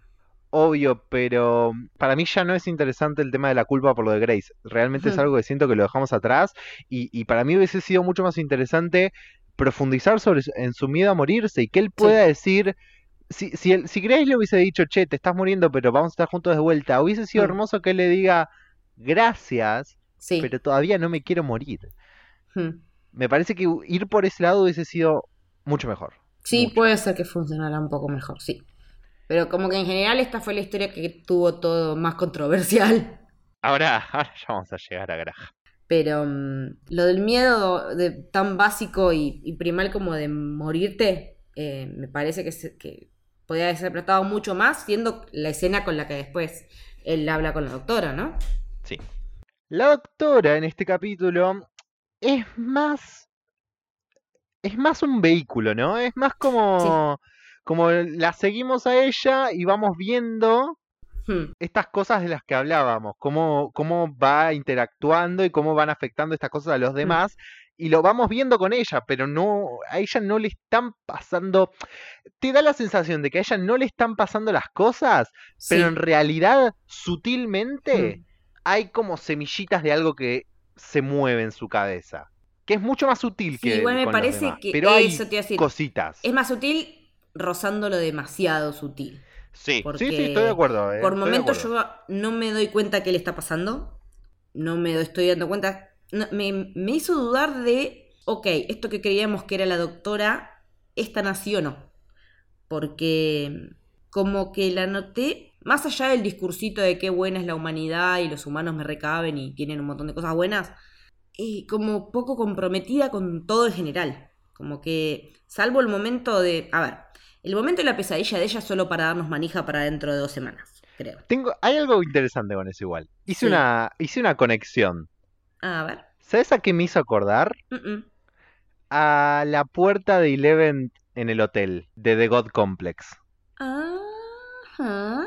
Obvio, pero para mí ya no es interesante el tema de la culpa por lo de Grace. Realmente es algo que siento que lo dejamos atrás y, y para mí hubiese sido mucho más interesante profundizar sobre en su miedo a morirse y que él pueda decir, si, si, él- si Grace le hubiese dicho, che, te estás muriendo, pero vamos a estar juntos de vuelta, hubiese sido Mm. hermoso que él le diga, gracias, Sí. pero todavía no me quiero morir. Hmm. Me parece que ir por ese lado hubiese sido mucho mejor. Sí, Mucho. puede ser que funcionara un poco mejor, sí. Pero como que en general esta fue la historia que tuvo todo más controversial. Ahora, ahora ya vamos a llegar a Graham. Pero mm, lo del miedo de, tan básico y, y primal como de morirte, eh, me parece que, se- que podría haberse prestado mucho más, siendo la escena con la que después él habla con la doctora, ¿no? Sí. La doctora en este capítulo es más. Es más un vehículo, ¿no? Es más como. Como la seguimos a ella y vamos viendo Hmm, estas cosas de las que hablábamos. Cómo, cómo va interactuando y cómo van afectando estas cosas a los demás. Y lo vamos viendo con ella, pero no. A ella no le están pasando. Te da la sensación de que a ella no le están pasando las cosas, pero en realidad, sutilmente Hmm. hay como semillitas de algo que se mueve en su cabeza. Que es mucho más sutil Sí, que igual me con los parece demás, que Pero hay eso decir. cositas. Es más sutil rozándolo demasiado sutil. Sí, sí, sí, estoy de acuerdo. eh, Por momentos yo no me doy cuenta qué le está pasando. No me estoy dando cuenta. No, me, me hizo dudar de, ok, esto que creíamos que era la doctora, ¿es tan así o no? Porque como que la noté, más allá del discursito de qué buena es la humanidad y los humanos me recaben y tienen un montón de cosas buenas, eh, como poco comprometida con todo en general. Como que, salvo el momento de... A ver, el momento de la pesadilla de ella es solo para darnos manija para dentro de dos semanas, creo. Tengo, hay algo interesante con eso igual. Hice, Sí. una, hice una conexión. A ver. ¿Sabes a qué me hizo acordar? A la puerta de Eleven en el hotel de The God Complex. Ajá.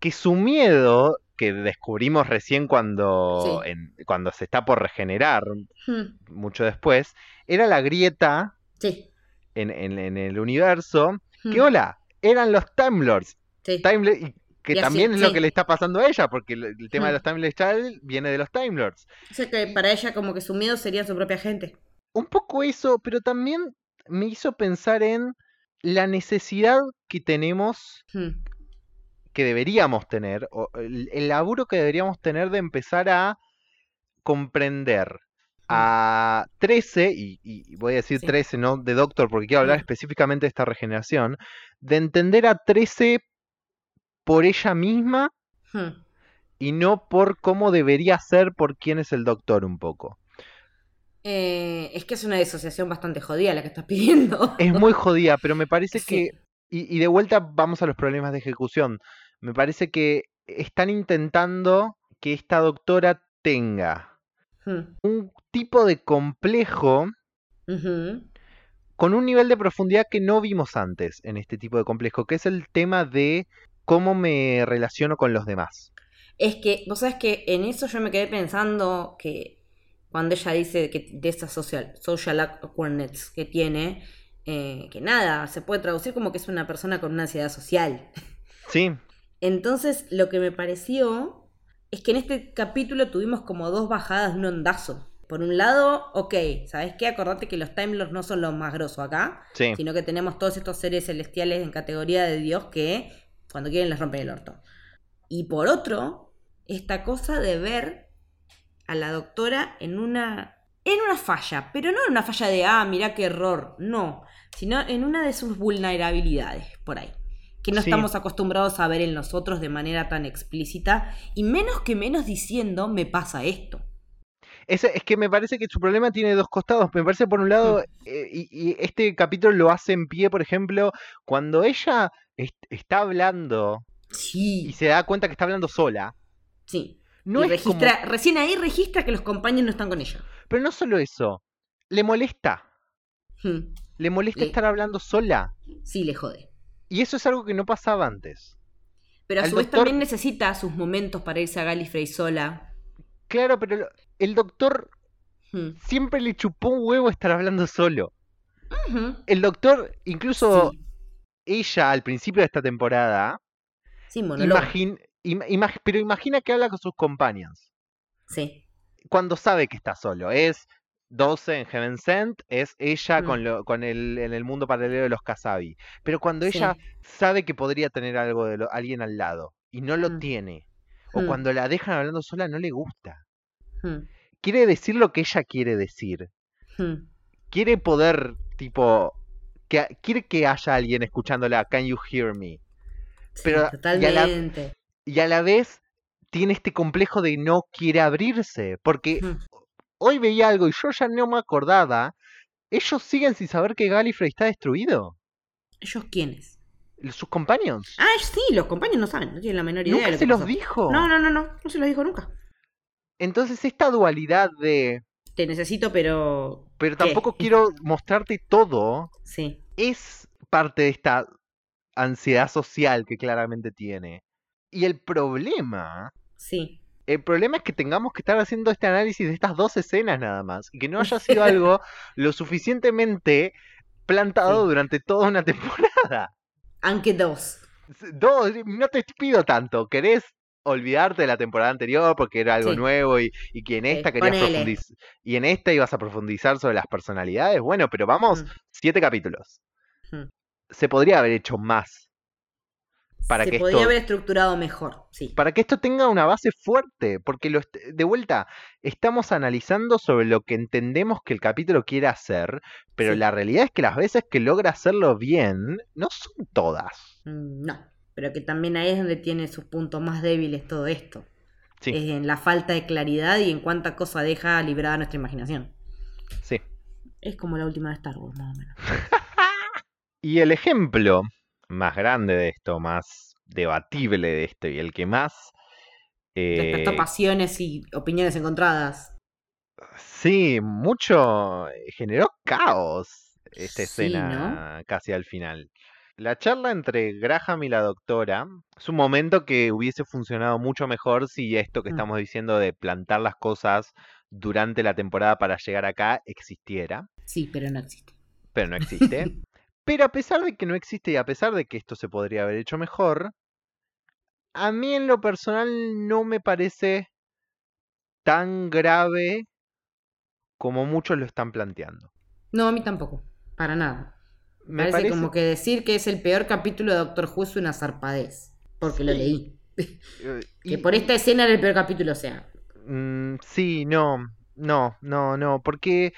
Que su miedo, que descubrimos recién cuando, Sí. en- cuando se está por regenerar, Hmm. mucho después, era la grieta Sí. en, en- en el universo. Que Hmm. hola, eran los Time Lords. Sí. Time Lo- y que Y así, también es lo que le está pasando a ella, porque el, el tema de Hmm. los Timeless Child viene de los Time Lords. O sea que para ella como que su miedo sería su propia gente. Un poco eso, pero también me hizo pensar en la necesidad que tenemos, Hmm. que deberíamos tener, o el, el laburo que deberíamos tener de empezar a comprender a 13, y, y voy a decir Sí. 13, no de Doctor, porque quiero hablar específicamente de esta regeneración, de entender a 13 por ella misma Hmm. y no por cómo debería ser por quién es el Doctor un poco. Eh, es que es una disociación bastante jodida la que estás pidiendo. Es muy jodida, pero me parece Sí. que, y, y de vuelta vamos a los problemas de ejecución, me parece que están intentando que esta doctora tenga Hmm. un tipo de complejo con un nivel de profundidad que no vimos antes en este tipo de complejo, que es el tema de cómo me relaciono con los demás. Es que, vos sabés que en eso yo me quedé pensando que cuando ella dice que de esas social, social awkwardness que tiene, eh, que nada, se puede traducir como que es una persona con una ansiedad social. Sí, Entonces, lo que me pareció es que en este capítulo tuvimos como dos bajadas de un ondazo. Por un lado, ok, ¿sabes qué? Acordate que los Time Lords no son los más grosos acá, sí, sino que tenemos todos estos seres celestiales en categoría de Dios que cuando quieren les rompen el orto. Y por otro, esta cosa de ver a la doctora en una en una falla, pero no en una falla de ah, mira qué error, no, sino en una de sus vulnerabilidades por ahí, que no Sí. estamos acostumbrados a ver en nosotros de manera tan explícita y menos que menos diciendo me pasa esto. Es, es que me parece que su problema tiene dos costados. Me parece, por un lado, eh, y, y este capítulo lo hace en pie, por ejemplo, cuando ella est- está hablando y Sí, se da cuenta que está hablando sola. sí. No y es como- registra, recién ahí registra que los compañeros no están con ella. Pero no solo eso, le molesta. Hmm. Le molesta Le- estar hablando sola. Sí, le jode. Y eso es algo que no pasaba antes. Pero a Al su vez doctor- también necesita sus momentos para irse a Gallifrey sola. Claro, pero el doctor Hmm. siempre le chupó un huevo estar hablando solo. El doctor, incluso Sí, ella al principio de esta temporada, sí, imagin- ima- imag- pero imagina que habla con sus companions. Sí. Cuando sabe que está solo. Es 12 en Heaven Sent, es ella Mm. con, lo, con el, en el mundo paralelo de los Kasabi. Pero cuando Sí. ella sabe que podría tener algo de lo- alguien al lado y no lo Mm. tiene, o Mm. cuando la dejan hablando sola, no le gusta. Quiere decir lo que ella quiere decir. Quiere poder, tipo, que, quiere que haya alguien escuchándola, can you hear me? Sí, Pero- y a la- totalmente. Y a la vez tiene este complejo de no quiere abrirse, porque. Hoy veía algo y yo ya no me acordaba, ellos siguen sin saber que Gallifrey está destruido, ¿Ellos quiénes? sus companions. Ah, sí, los compañeros no saben, no tienen la menor idea. de Nunca lo se que los pasó. dijo. No, no, no, no, no se los dijo nunca. Entonces esta dualidad de, Te necesito, pero. pero ¿Qué? tampoco quiero mostrarte todo, Sí. es parte de esta ansiedad social que claramente tiene. Y el problema Sí. El problema es que tengamos que estar haciendo este análisis de estas dos escenas nada más y que no haya sido algo lo suficientemente plantado Sí. durante toda una temporada. Aunque dos. Dos, no te pido tanto, querés olvidarte de la temporada anterior porque era algo Sí. nuevo y, y que en Sí, esta querías profundizar y en esta ibas a profundizar sobre las personalidades. Bueno, pero vamos, Mm. siete capítulos. Mm. Se podría haber hecho más para Se que podría esto haber estructurado mejor, sí. para que esto tenga una base fuerte, porque lo de vuelta estamos analizando sobre lo que entendemos que el capítulo quiere hacer, pero Sí. la realidad es que las veces que logra hacerlo bien no son todas. Mm, No, pero que también ahí es donde tiene sus puntos más débiles todo esto. Sí. Es en la falta de claridad y en cuánta cosa deja librada nuestra imaginación. Sí. Es como la última de Star Wars, más o menos. Y el ejemplo más grande de esto, más debatible de esto y el que más eh, Despertó pasiones y opiniones encontradas. sí, mucho eh, generó caos esta Sí, escena casi al final. La charla entre Graham y la doctora es un momento que hubiese funcionado mucho mejor si esto que Mm. estamos diciendo de plantar las cosas durante la temporada para llegar acá existiera, Sí, pero no existe. pero no existe. pero a pesar de que no existe y a pesar de que esto se podría haber hecho mejor, a mí en lo personal no me parece tan grave como muchos lo están planteando. No, a mí tampoco. Para nada. Me parece, parece como que decir que es el peor capítulo de Doctor Who es una zarpadez. Porque lo leí. Eh, Que por esta escena era el peor capítulo, o sea. Mm, sí, no, no, no, no, porque,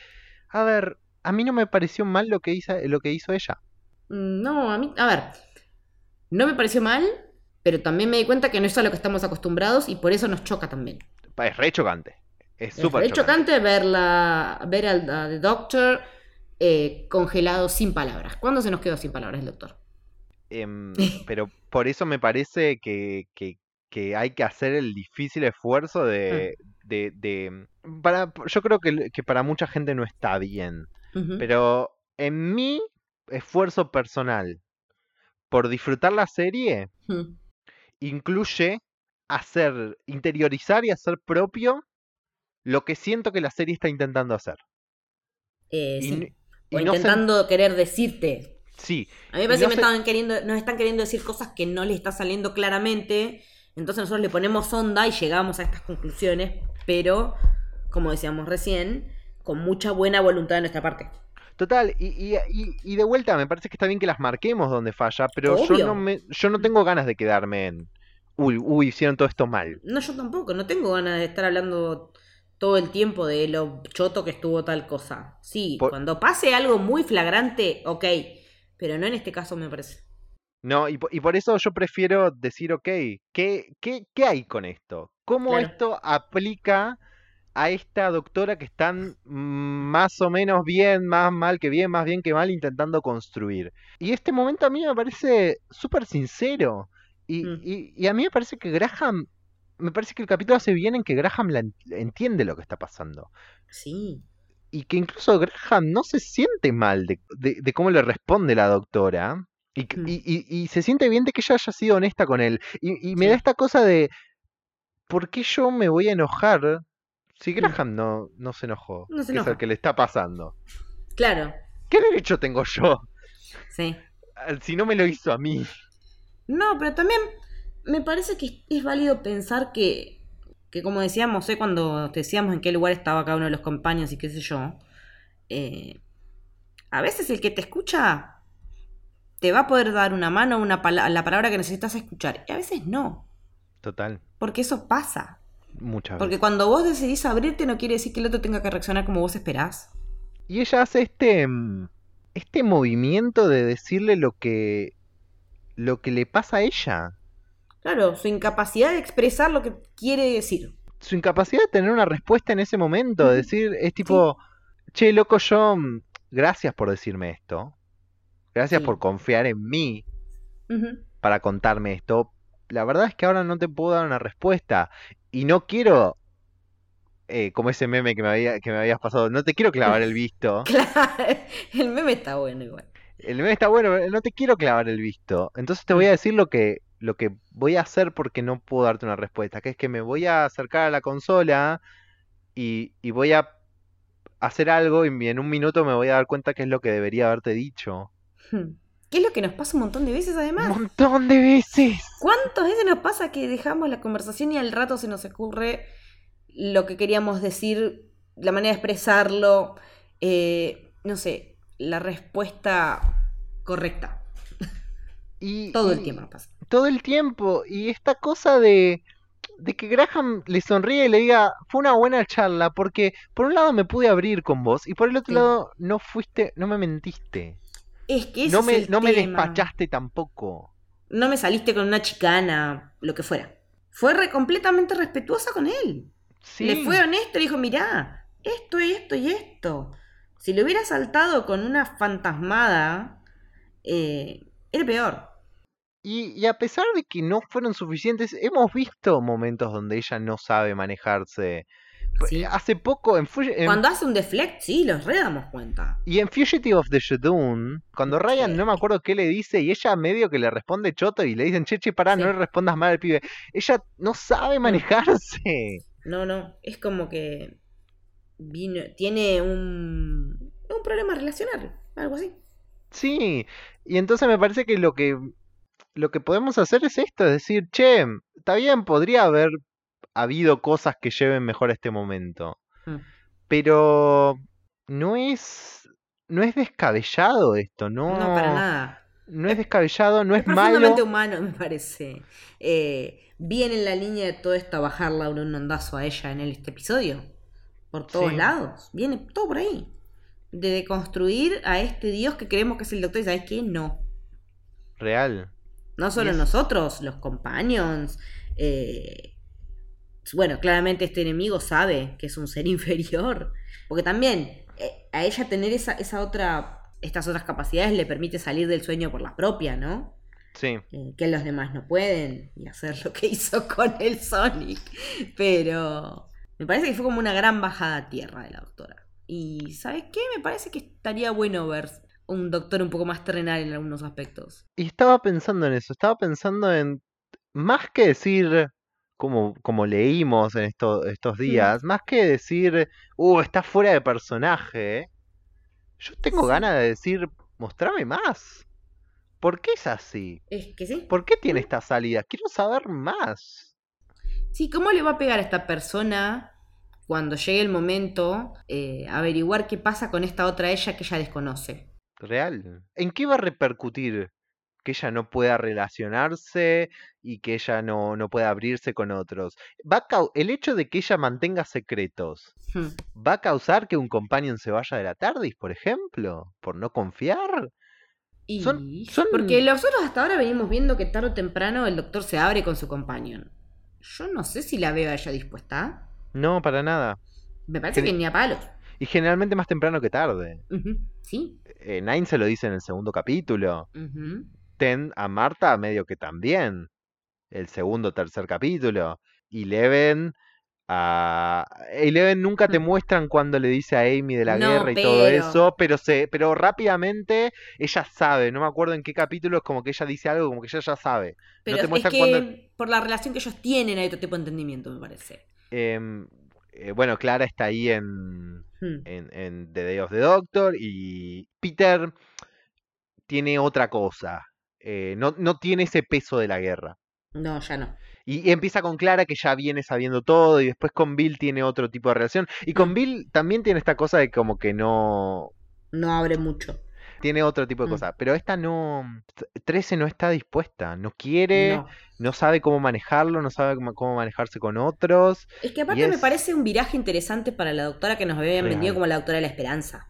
a ver, a mí no me pareció mal lo que hizo, lo que hizo ella. Mm, No, a mí, a ver, no me pareció mal, pero también me di cuenta que no es a lo que estamos acostumbrados y por eso nos choca también. Es re chocante. Es súper chocante. chocante verla, ver al a The Doctor eh, congelado sin palabras. ¿Cuándo se nos quedó sin palabras el Doctor? Em, pero por eso me parece que, que, que hay que hacer el difícil esfuerzo de, de, de- para, yo creo que, que para mucha gente no está bien, Pero en mi esfuerzo personal por disfrutar la serie, incluye hacer, interiorizar y hacer propio lo que siento que la serie está intentando hacer. Eh, Y sí. O y no sen- intentando querer decirte. sí, A mí me parece no que me se- estaban queriendo, nos están queriendo decir cosas que no le está saliendo claramente. Entonces nosotros le ponemos onda y llegamos a estas conclusiones, pero, como decíamos recién, con mucha buena voluntad de nuestra parte. total, y, y, y- de vuelta me parece que está bien que las marquemos donde falla, pero yo no, me, yo no tengo ganas de quedarme en, uy, uy, hicieron todo esto mal. No, yo tampoco, no tengo ganas de estar hablando todo el tiempo de lo choto que estuvo tal cosa. Sí, Por- cuando pase algo muy flagrante, ok, pero no en este caso me parece. No, y, y por eso yo prefiero decir, ok, ¿qué, qué, qué hay con esto? ¿Cómo Claro. esto aplica a esta doctora que están más o menos bien, más mal que bien, más bien que mal intentando construir? Y este momento a mí me parece súper sincero. Y, Mm. y- y a mí me parece que Graham, me parece que el capítulo hace bien en que Graham la en- entiende lo que está pasando. Sí. Y que incluso Graham no se siente mal de, de- de cómo le responde la doctora. Y, Mm. y- y- se siente bien de que ella haya sido honesta con él. Y, y me Sí. da esta cosa de, ¿por qué yo me voy a enojar si Graham no, no se enojó? No se que es el que le está pasando. Claro, ¿Qué derecho tengo yo sí. si no me lo hizo a mí? No, pero también me parece que es válido pensar que, que como decíamos, ¿eh? cuando te decíamos en qué lugar estaba cada uno de los compañeros y qué sé yo, eh, a veces el que te escucha te va a poder dar una mano, una pala- la palabra que necesitas escuchar, y a veces no, Total, porque eso pasa. Muchas Porque veces. cuando vos decidís abrirte no quiere decir que el otro tenga que reaccionar como vos esperás. Y ella hace este, mm, este movimiento de decirle lo que, lo que le pasa a ella. Claro, su incapacidad de expresar lo que quiere decir. su incapacidad de tener una respuesta en ese momento, de decir, es tipo, che, loco, yo, mm, gracias por decirme esto, gracias Sí. por confiar en mí para contarme esto, la verdad es que ahora no te puedo dar una respuesta y no quiero, eh, como ese meme que me, había, que me habías pasado, no te quiero clavar el visto, Claro, el meme está bueno igual. el meme está bueno, pero no te quiero clavar el visto, entonces te voy a decir lo que, lo que voy a hacer porque no puedo darte una respuesta, que es que me voy a acercar a la consola y, y voy a hacer algo y en un minuto me voy a dar cuenta que es lo que debería haberte dicho. Hmm. ¿Qué es lo que nos pasa un montón de veces Un además? montón de veces. ¿Cuántas veces nos pasa que dejamos la conversación y al rato se nos ocurre lo que queríamos decir, la manera de expresarlo, eh, no sé, la respuesta correcta? Y, Todo el y- tiempo nos pasa. Todo el tiempo. Y esta cosa de, de que Graham le sonríe y le diga, fue una buena charla porque por un lado me pude abrir con vos y por el otro Sí. lado no fuiste, no me mentiste. Es que ese No me, no me despachaste tampoco. No me saliste con una chicana, lo que fuera. Fue re- completamente respetuosa con él. Sí. Le fue honesto y dijo, mirá, esto, esto y esto. Si le hubiera saltado con una fantasmada, eh, era peor. Y, y a pesar de que no fueron suficientes, hemos visto momentos donde ella no sabe manejarse. P- Sí. Hace poco, en, Cuando hace un deflect, sí, los re damos cuenta. y en Fugitive of the Shadoon, cuando Ryan Sí. no me acuerdo qué le dice, y ella medio que le responde choto y le dicen, che, che, pará, Sí. no le respondas mal al pibe. Ella no sabe manejarse. No, no, es como que vino, tiene un, un problema relacional, algo así. Sí, y entonces me parece que lo que lo que podemos hacer es esto, es decir, che, está bien, podría haber habido cosas que lleven mejor a este momento, Mm. pero no es no es descabellado esto, no No, para nada. no es descabellado, no es, es profundamente malo. humano, me parece. Eh, bien en la línea de todo esto, bajarla un ondazo a ella en este episodio. Por todos Sí. lados. Viene todo por ahí. De deconstruir a este Dios que creemos que es el doctor y ¿sabes qué? No. Real. No solo nosotros, los companions. eh, bueno, claramente este enemigo sabe que es un ser inferior. Porque también eh, a ella tener esa, esa otra, estas otras capacidades le permite salir del sueño por la propia, ¿no? Sí. Eh, que los demás no pueden y hacer lo que hizo con el Sonic. Pero me parece que fue como una gran bajada a tierra de la doctora. Y ¿sabes qué? Me parece que estaría bueno ver un doctor un poco más terrenal en algunos aspectos. Y estaba pensando en eso, estaba pensando en, más que decir, como, como leímos en esto- estos días, más que decir, uh, está fuera de personaje, yo tengo Sí. ganas de decir, mostrame más. ¿Por qué es así? Es que sí. ¿Por qué tiene esta salida? Quiero saber más. Sí, ¿cómo le va a pegar a esta persona cuando llegue el momento eh, averiguar qué pasa con esta otra ella que ella desconoce? Real. ¿En qué va a repercutir que ella no pueda relacionarse y que ella no, no pueda abrirse con otros? Va a el hecho de que ella mantenga secretos Hmm. ¿Va a causar que un companion se vaya de la TARDIS, por ejemplo? ¿Por no confiar? Y... Son- son- Porque nosotros hasta ahora venimos viendo que tarde o temprano el doctor se abre con su companion. Yo no sé si la veo a ella dispuesta. No, para nada. Me parece Gen- que ni a palos. Y generalmente más temprano que tarde. Sí. Eh, Nine se lo dice en el segundo capítulo. Ten a Marta medio que también. El segundo tercer capítulo. Eleven a... Eleven nunca te muestran cuando le dice a Amy de la No, guerra y todo eso, pero se, pero rápidamente ella sabe, no me acuerdo en qué capítulo, es como que ella dice algo, como que ella ya sabe. Pero te es que cuando- por la relación que ellos tienen hay otro tipo de entendimiento, me parece. Em, eh, bueno, Clara está ahí en, Hmm. en, en The Day of the Doctor y Peter tiene otra cosa. Eh, no, no tiene ese peso de la guerra. No, ya no. Y, y empieza con Clara que ya viene sabiendo todo y después con Bill tiene otro tipo de relación. Y con Mm. Bill también tiene esta cosa de como que no... No abre mucho. Tiene otro tipo de Mm. cosa. Pero esta no... 13 no está dispuesta. No quiere, No. no sabe cómo manejarlo, no sabe cómo, cómo manejarse con otros. Es que aparte me parece un viraje interesante para la doctora que nos habían Real. vendido como la doctora de la esperanza.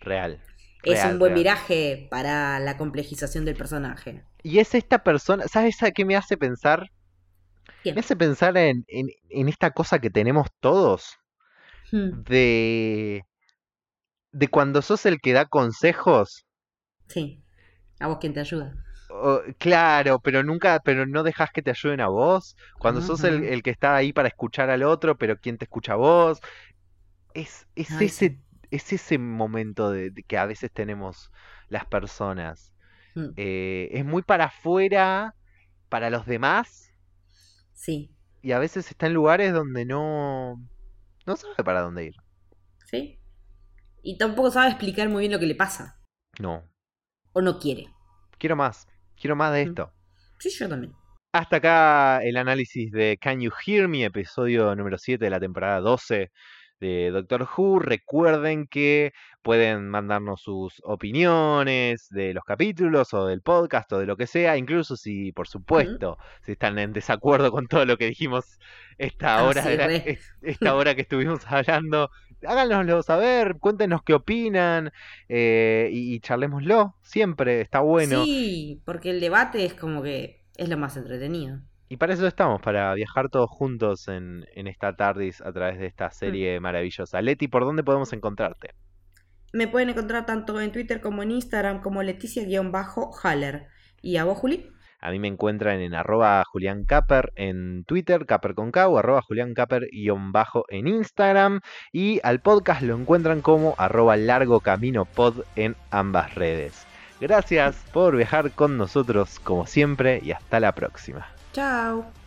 Real. Es un buen real. viraje para la complejización del personaje. Y es esta persona, ¿sabes a qué me hace pensar? ¿Quién? Me hace pensar en, en, en esta cosa que tenemos todos, Hmm, de, de cuando sos el que da consejos. Sí. A vos quien te ayuda. claro, pero nunca, pero no dejas que te ayuden a vos. Cuando sos el, el que está ahí para escuchar al otro, pero ¿quién te escucha a vos? Es, es Ay, ese, sí. Es ese momento de, de que a veces tenemos las personas. Hmm, Eh, es muy para afuera, para los demás, Sí. y a veces está en lugares donde no, no sabe para dónde ir. ¿Sí? Y tampoco sabe explicar muy bien lo que le pasa. No, O no quiere. quiero más, quiero más de Mm. esto. Sí, yo también. Hasta acá el análisis de Can You Hear Me, episodio número 7 de la temporada 12 de Doctor Who. Recuerden que pueden mandarnos sus opiniones de los capítulos o del podcast o de lo que sea, incluso si, por supuesto, si están en desacuerdo con todo lo que dijimos esta Ah, hora, sí, la- es- esta hora que estuvimos hablando, háganoslo saber, cuéntenos qué opinan eh, y, y charlémoslo, siempre, está bueno. Sí, porque el debate es como que es lo más entretenido. Y para eso estamos, para viajar todos juntos en, en esta TARDIS a través de esta Mm. serie maravillosa. Leti, ¿por dónde podemos encontrarte? Me pueden encontrar tanto en Twitter como en Instagram como Leticia-Haller. ¿Y a vos, Juli? A mí me encuentran en arroba Julián Caper en Twitter, Caper con K, o arroba Julián Caper bajo en Instagram. Y al podcast lo encuentran como arroba Largo Camino Pod en ambas redes. Gracias por viajar con nosotros como siempre y hasta la próxima. Chao.